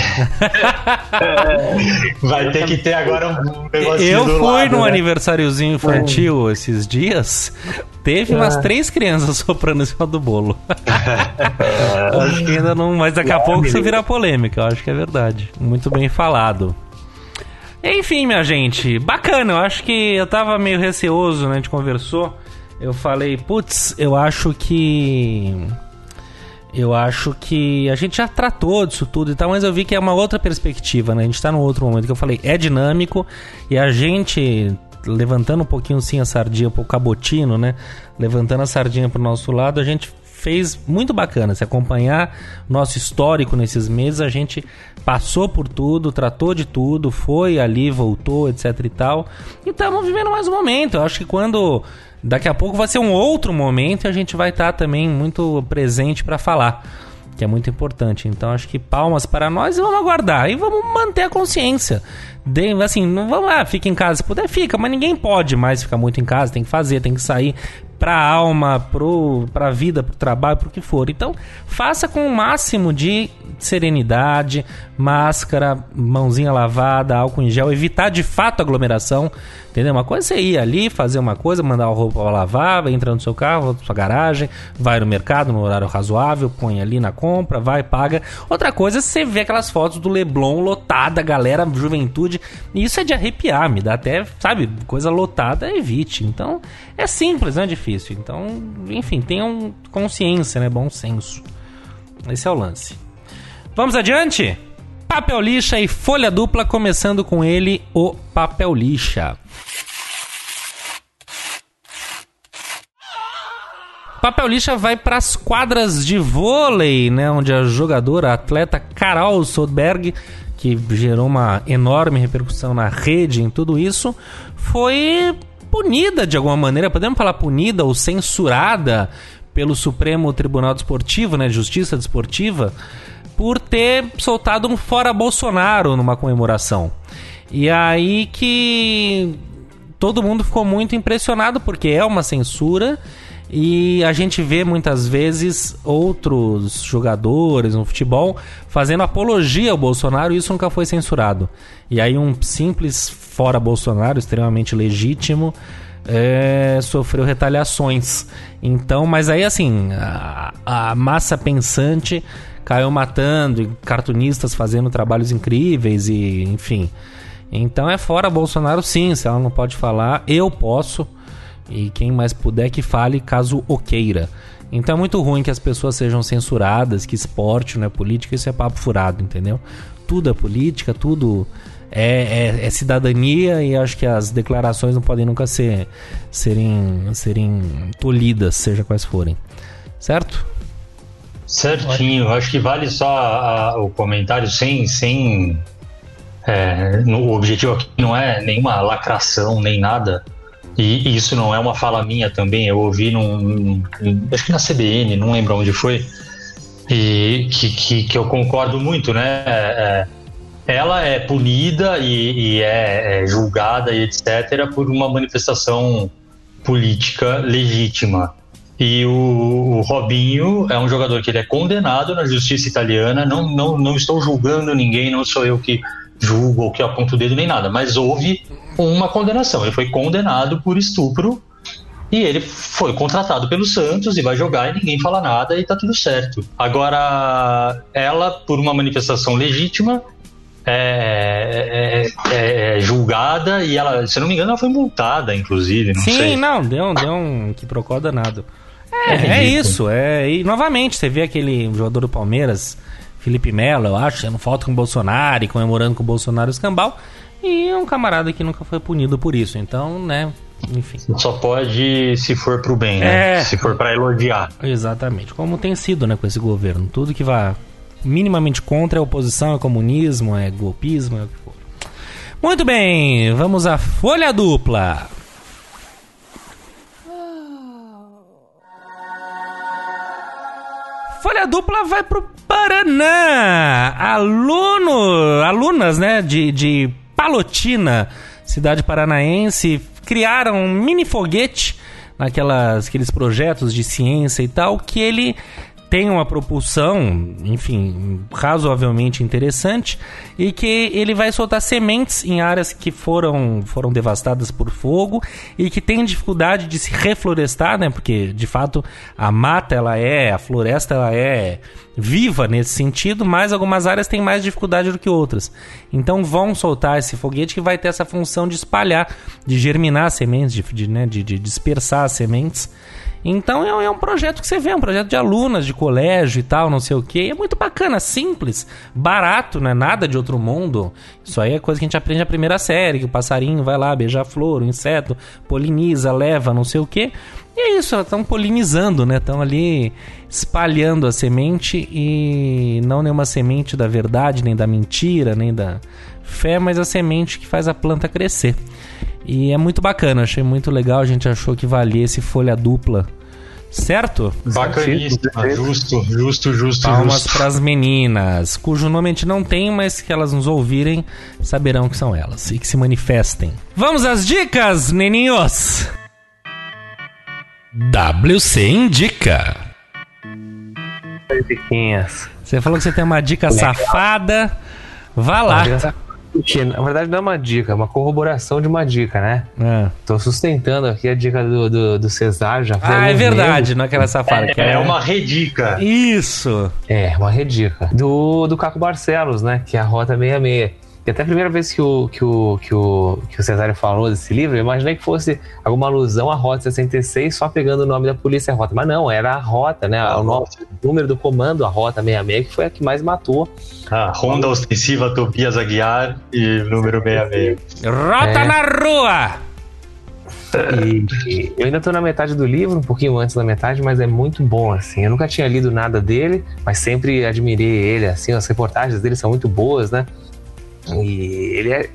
Speaker 2: Vai ter que ter agora um negocinho
Speaker 1: Eu
Speaker 2: do
Speaker 1: fui
Speaker 2: lado,
Speaker 1: num
Speaker 2: né?
Speaker 1: aniversáriozinho infantil esses dias. Teve umas três crianças [LAUGHS] soprando em cima do bolo. acho que ainda não. Mas daqui a pouco isso vira polêmica. Eu acho que é verdade. Muito bem falado. Enfim, minha gente, bacana. Eu acho que eu tava meio receoso, né? A gente conversou. Eu falei, putz, eu acho que. Eu acho que a gente já tratou disso tudo e tal, mas eu vi que é uma outra perspectiva, né? A gente tá num outro momento que eu falei, é dinâmico e a gente levantando um pouquinho sim a sardinha pro cabotino, né? Levantando a sardinha pro nosso lado, a gente fez muito bacana. Se acompanhar nosso histórico nesses meses, a gente passou por tudo, tratou de tudo, foi ali, voltou, etc e tal. E estamos vivendo mais um momento. Eu acho que quando daqui a pouco vai ser um outro momento e a gente vai estar também muito presente para falar, que é muito importante. Então acho que palmas para nós e vamos aguardar e vamos manter a consciência. De, assim, não vamos lá, fica em casa, se puder fica, mas ninguém pode mais ficar muito em casa, tem que fazer, tem que sair pra alma, pro, pra vida, pro trabalho, pro que for. Então, faça com o máximo de serenidade, máscara, mãozinha lavada, álcool em gel, evitar de fato aglomeração, entendeu? Uma coisa é você ir ali, fazer uma coisa, mandar a roupa pra lavar, entra no seu carro, sua garagem, vai no mercado no horário razoável, põe ali na compra, vai, paga. Outra coisa é você ver aquelas fotos do Leblon lotada, galera, juventude, e isso é de arrepiar, me dá até, sabe, coisa lotada, evite. Então, é simples, não é difícil. Então, enfim, tenham consciência, né, bom senso. Esse é o lance. Vamos adiante? Papel lixa e folha dupla, começando com ele, o papel lixa. Papel lixa vai para as quadras de vôlei, né, onde a jogadora, a atleta Carol Soderberg, que gerou uma enorme repercussão na rede em tudo isso, foi punida de alguma maneira, podemos falar punida ou censurada pelo Supremo Tribunal Desportivo, né, Justiça Desportiva, por ter soltado um fora Bolsonaro numa comemoração. E aí que todo mundo ficou muito impressionado porque é uma censura e a gente vê muitas vezes outros jogadores no futebol fazendo apologia ao Bolsonaro e isso nunca foi censurado. E aí um simples fora Bolsonaro, extremamente legítimo, é, sofreu retaliações. Então, mas aí assim, a, a massa pensante caiu matando, e cartunistas fazendo trabalhos incríveis e enfim. Então é fora Bolsonaro sim, se ela não pode falar, eu posso. E quem mais puder que fale caso o queira. Então é muito ruim que as pessoas sejam censuradas, que esporte não é política, isso é papo furado, entendeu? Tudo é política, tudo é, é- é cidadania e acho que as declarações não podem nunca ser, serem, serem tolhidas, seja quais forem. Certo?
Speaker 2: Certinho, acho que vale só a- o comentário sem. sem é, no- o objetivo aqui não é nenhuma lacração nem nada, e, isso não é uma fala minha também, eu ouvi num, num- acho que na CBN, não lembro onde foi, e que, que, que eu concordo muito, né? É, ela é punida e, e é, é julgada e etc. por uma manifestação política legítima. E o, o Robinho é um jogador que ele é condenado na justiça italiana. Não, não, não estou julgando ninguém, não sou eu que julgo ou que aponto o dedo nem nada, mas houve uma condenação. Ele foi condenado por estupro e ele foi contratado pelo Santos e vai jogar e ninguém fala nada e tá tudo certo. Agora, ela, por uma manifestação legítima, é, é- é- é julgada e ela, se não me engano, ela foi multada, inclusive. Não
Speaker 1: Sim,
Speaker 2: sei.
Speaker 1: não, deu, deu um que procó danado. É,
Speaker 2: É
Speaker 1: é, isso, é. E novamente, você vê aquele jogador do Palmeiras, Felipe Melo, eu acho, sendo foto com o Bolsonaro e comemorando com o Bolsonaro o escambau. E um camarada que nunca foi punido por isso. Então, né, enfim.
Speaker 2: Só pode se for pro bem, né?
Speaker 1: É.
Speaker 2: Se for pra elogiar.
Speaker 1: Exatamente. Como tem sido, né, com esse governo. Tudo que vai minimamente contra é oposição, é comunismo, é golpismo, é o que for. Muito bem, vamos à folha dupla. Folha dupla vai pro Paraná. Aluno, alunas, né, de, de Palotina, cidade paranaense, criaram um mini foguete naquelas aqueles projetos de ciência e tal que ele tem uma propulsão, enfim, razoavelmente interessante e que ele vai soltar sementes em áreas que foram, foram devastadas por fogo e que tem dificuldade de se reflorestar, né? Porque de fato a mata ela é, a floresta ela é viva nesse sentido, mas algumas áreas têm mais dificuldade do que outras. Então vão soltar esse foguete que vai ter essa função de espalhar, de germinar sementes, de, de, né, de, de dispersar as sementes. Então é, é um projeto que você vê, um projeto de alunas de colégio e tal, não sei o que. É muito bacana, simples, barato, não é nada de outro mundo. Isso aí é coisa que a gente aprende na primeira série, que o passarinho vai lá beijar a flor, o inseto poliniza, leva, não sei o que. E é isso, elas estão polinizando, né? Estão ali espalhando a semente e não nenhuma semente da verdade, nem da mentira, nem da fé, mas a semente que faz a planta crescer. E é muito bacana, achei muito legal, a gente achou que valia esse folha dupla. Certo?
Speaker 2: Bacaníssimo, justo, justo, justo,
Speaker 1: Palmas
Speaker 2: justo.
Speaker 1: pras meninas, cujo nome a gente não tem, mas que elas nos ouvirem saberão que são elas e que se manifestem. Vamos às dicas, neninhos! WC Indica.
Speaker 3: Diquinhas.
Speaker 1: Você falou que você tem uma dica safada. Vá lá.
Speaker 3: Na verdade, não é uma dica, é uma corroboração de uma dica, né?
Speaker 1: Ah,
Speaker 3: Tô sustentando aqui a dica do, do, do Cesar, já
Speaker 1: Ah, é verdade,
Speaker 3: meses.
Speaker 1: não é aquela safada. que
Speaker 2: É uma redica.
Speaker 1: Isso!
Speaker 3: É, uma redica. Do, do Caco Barcelos, né? Que é a Rota 66. E até a primeira vez que o, que o, que o, que o Cesário falou desse livro, eu imaginei que fosse alguma alusão à Rota 66, só pegando o nome da polícia Rota. Mas não, era a Rota, né? O, nome, o número do comando, a Rota 66, que foi a que mais matou.
Speaker 2: A Honda Ostensiva Tobias Aguiar e número 66.
Speaker 1: Rota
Speaker 3: É.
Speaker 1: na rua!
Speaker 3: E, e eu ainda tô na metade do livro, um pouquinho antes da metade, mas é muito bom, assim. Eu nunca tinha lido nada dele, mas sempre admirei ele, assim. As reportagens dele são muito boas, né? E ele é,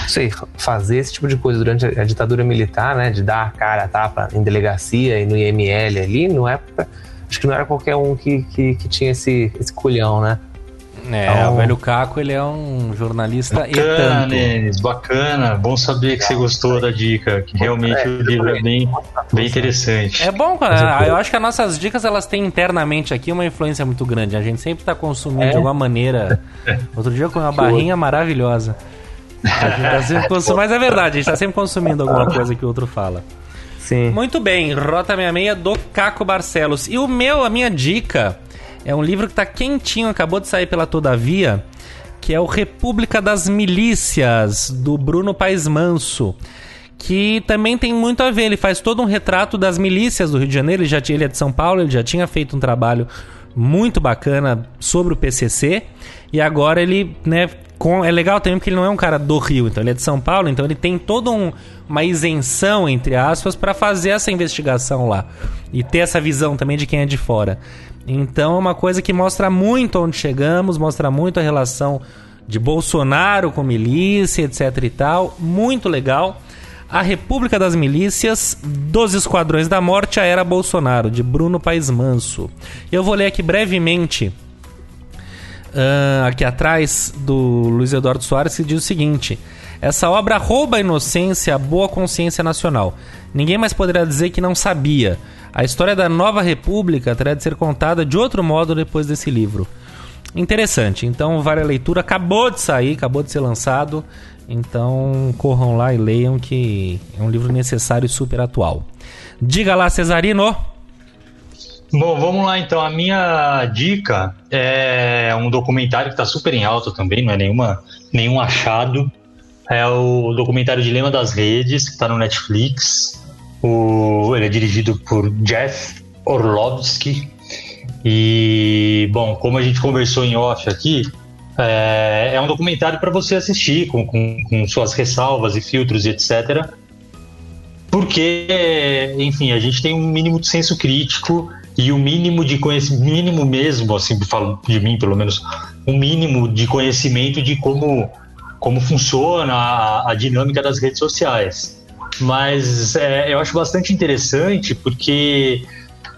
Speaker 3: não sei, fazer esse tipo de coisa durante a, ditadura militar, né? De dar a cara a tapa em delegacia e no IML ali, não é. Acho que não era qualquer um que, que, que tinha esse, esse culhão, né?
Speaker 1: É,
Speaker 3: Então-
Speaker 1: o velho Caco, ele é um jornalista e
Speaker 2: Bacana,
Speaker 1: tanto.
Speaker 2: Denis, bacana. Bom saber que você gostou da dica, que realmente o livro é bem, bem interessante.
Speaker 1: É bom, cara. eu acho que as nossas dicas elas têm internamente aqui uma influência muito grande. A gente sempre tá consumindo
Speaker 3: É.
Speaker 1: de alguma maneira. [LAUGHS] Outro dia eu comi uma barrinha maravilhosa. A gente tá sempre consumindo, mas é verdade, a gente tá sempre consumindo alguma coisa que o outro fala.
Speaker 3: Sim.
Speaker 1: Muito bem, Rota 66 do Caco Barcelos. E o meu, a minha dica, é um livro que tá quentinho, acabou de sair pela Todavia, que é o República das Milícias, do Bruno Paes Manso. Que também tem muito a ver, ele faz todo um retrato das milícias do Rio de Janeiro, ele, já, tinha- ele é de São Paulo, ele já tinha feito um trabalho muito bacana sobre o PCC, e agora ele, né, com, é legal também porque ele não é um cara do Rio, então ele é de São Paulo, então ele tem toda um, uma isenção, entre aspas, para fazer essa investigação lá. E ter essa visão também de quem é de fora. Então é uma coisa que mostra muito onde chegamos, mostra muito a relação de Bolsonaro com milícia, etc e tal. Muito legal. A República das Milícias, dos Esquadrões da Morte, a Era Bolsonaro, de Bruno Paes Manso. Eu vou ler aqui brevemente, ah, aqui atrás, do Luiz Eduardo Soares, que diz o seguinte: Essa obra rouba a inocência, a boa consciência nacional. Ninguém mais poderá dizer que não sabia. A história da nova república terá de ser contada de outro modo depois desse livro. Interessante. Então, vale a leitura. Acabou de sair, acabou de ser lançado. Então, corram lá e leiam que é um livro necessário e super atual. Diga lá, Cesarino.
Speaker 2: Bom, vamos lá então. A minha dica é um documentário que está super em alta também, não é nenhuma, nenhum achado. É o documentário Dilema das Redes, que está no Netflix. O, ele é dirigido por Jeff Orlovsky. E, bom, como a gente conversou em off aqui, é, é um documentário para você assistir com, com, com suas ressalvas e filtros e etc. Porque, enfim, a gente tem um mínimo de senso crítico e o um mínimo de conhecimento, mínimo mesmo, assim, falo de mim pelo menos, um mínimo de conhecimento de como, como funciona a, a dinâmica das redes sociais. Mas é, eu acho bastante interessante porque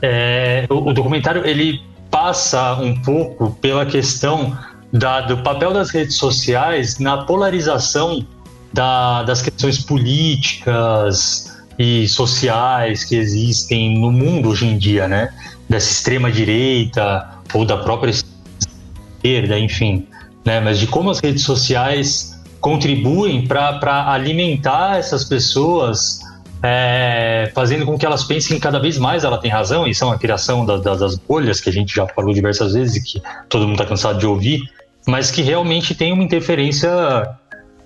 Speaker 2: é, o, o documentário ele passa um pouco pela questão da, do papel das redes sociais na polarização da, das questões políticas e sociais que existem no mundo hoje em dia, né? Dessa extrema direita ou da própria esquerda, enfim, né? Mas de como as redes sociais contribuem para alimentar essas pessoas, é, fazendo com que elas pensem que cada vez mais ela tem razão, e são a criação da, da, das bolhas que a gente já falou diversas vezes e que todo mundo está cansado de ouvir, mas que realmente tem uma interferência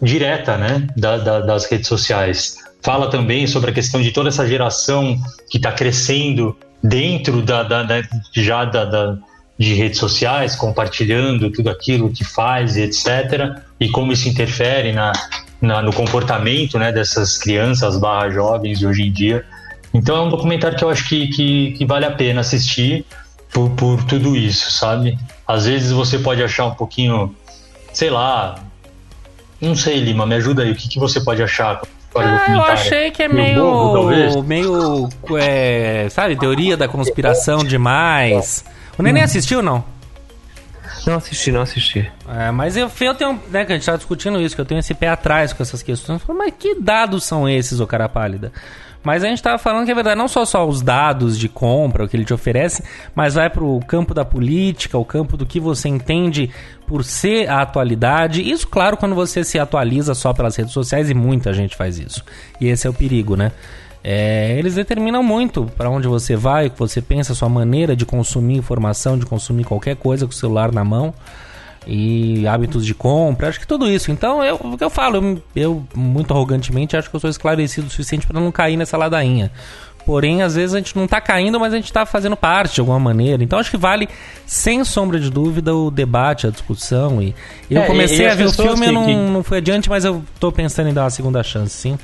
Speaker 2: direta né, da, da, das redes sociais. Fala também sobre a questão de toda essa geração que está crescendo dentro da já da, de redes sociais, compartilhando tudo aquilo que faz e etc. E como isso interfere na, na, no comportamento né, dessas crianças barra jovens de hoje em dia. Então é um documentário que eu acho que, que, que vale a pena assistir por, por tudo isso, sabe? Às vezes você pode achar um pouquinho, sei lá, não sei, Lima, me ajuda aí, o que, que você pode achar?
Speaker 1: Ah, eu achei que é meio, bobo, meio, é, sabe, teoria da conspiração demais. O Neném assistiu não?
Speaker 3: Não assisti, não assisti.
Speaker 1: É, mas eu, eu tenho, né, que a gente tá discutindo isso, que eu tenho esse pé atrás com essas questões. Mas que dados são esses, ô cara pálida? Mas a gente estava falando que é verdade, não só só os dados de compra, o que ele te oferece, mas vai para o campo da política, o campo do que você entende por ser a atualidade. Isso, claro, quando você se atualiza só pelas redes sociais, e muita gente faz isso. E esse é o perigo, né? É, eles determinam muito para onde você vai, o que você pensa, a sua maneira de consumir informação, de consumir qualquer coisa com o celular na mão e hábitos de compra, acho que tudo isso. Então, eu, o que eu falo, eu, eu, muito arrogantemente acho que eu sou esclarecido o suficiente para não cair nessa ladainha. Porém, às vezes a gente não está caindo, mas a gente está fazendo parte de alguma maneira. Então, acho que vale, sem sombra de dúvida, o debate, a discussão. E, eu é, comecei e, e a ver o filme e não, que... não fui adiante, mas eu estou pensando em dar uma segunda chance, sim.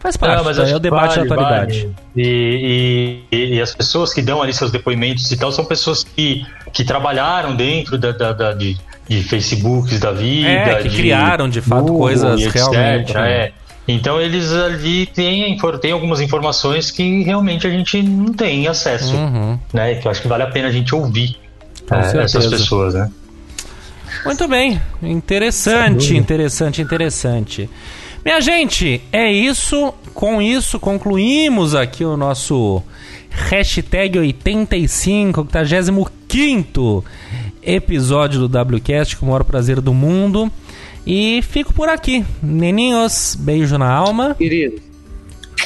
Speaker 1: Faz parte, não, mas é o debate vale, da atualidade. Vale.
Speaker 2: E, e, e, as pessoas que dão ali seus depoimentos e tal são pessoas que, que trabalharam dentro da, da, da de, de Facebooks da vida.
Speaker 1: É, que
Speaker 2: de
Speaker 1: criaram de fato Google, coisas etc, realmente.
Speaker 2: É. Então eles ali têm, têm algumas informações que realmente a gente não tem acesso, uhum. né? Que eu acho que vale a pena a gente ouvir é, essas pessoas, né?
Speaker 1: Muito bem, interessante, interessante, interessante. Minha gente, é isso. Com isso, concluímos aqui o nosso hashtag 85, 85 episódio do WCast com o maior prazer do mundo. E fico por aqui. Neninhos, beijo na alma.
Speaker 3: Querido,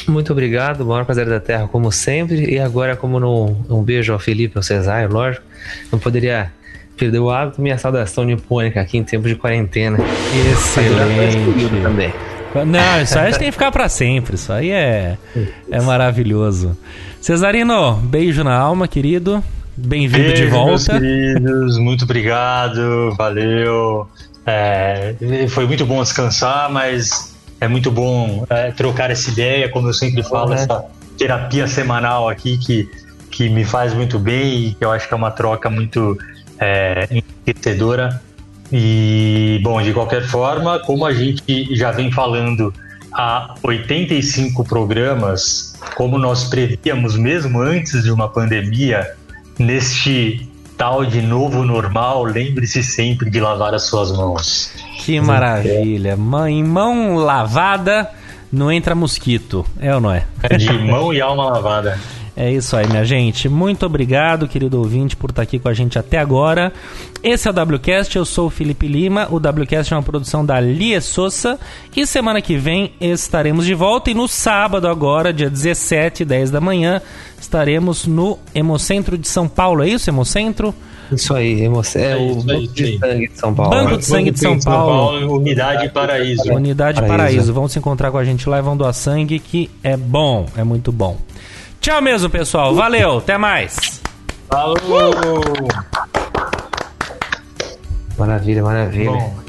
Speaker 3: muito obrigado. O maior prazer da Terra, como sempre. E agora, como no, um beijo ao Felipe, ao Cesário, lógico. Não poderia perder o hábito. Minha saudação nipônica aqui em tempo de quarentena.
Speaker 1: Excelente. Também. Não, isso aí a gente tem que ficar para sempre. Isso aí é, é maravilhoso. Cesarino, beijo na alma, querido. Bem-vindo de volta. Meus
Speaker 2: queridos, muito obrigado, valeu. É, foi muito bom descansar, mas é muito bom é, trocar essa ideia, como eu sempre falo, uhum. essa terapia semanal aqui que, que me faz muito bem e que eu acho que é uma troca muito é, enriquecedora. E, bom, de qualquer forma, como a gente já vem falando a 85 programas, como nós prevíamos mesmo antes de uma pandemia, neste tal de novo normal, lembre-se sempre de lavar as suas mãos.
Speaker 1: Que maravilha. Mão, em mão lavada não entra mosquito. É ou não é?
Speaker 2: É de mão e alma lavada. [LAUGHS]
Speaker 1: É isso aí, minha gente. Muito obrigado, querido ouvinte, por estar aqui com a gente até agora. Esse é o WCast, eu sou o Felipe Lima. O WCast é uma produção da Lie Souza. E semana que vem estaremos de volta. E no sábado, agora, dia 17, 10 da manhã, estaremos no Hemocentro de São Paulo. É isso, Hemocentro?
Speaker 3: Isso aí, emoção. É,
Speaker 2: É
Speaker 3: o
Speaker 2: isso aí,
Speaker 3: Banco de. Sangue de São Paulo.
Speaker 1: Banco de Sangue de São Paulo.
Speaker 2: Unidade Paraíso.
Speaker 1: Unidade Paraíso.
Speaker 3: Paraíso.
Speaker 1: Vão se encontrar com a gente lá e vão doar sangue, que é bom, é muito bom. Tchau mesmo, pessoal. Valeu, até mais.
Speaker 2: Falou!
Speaker 3: Maravilha, maravilha.
Speaker 2: Bom,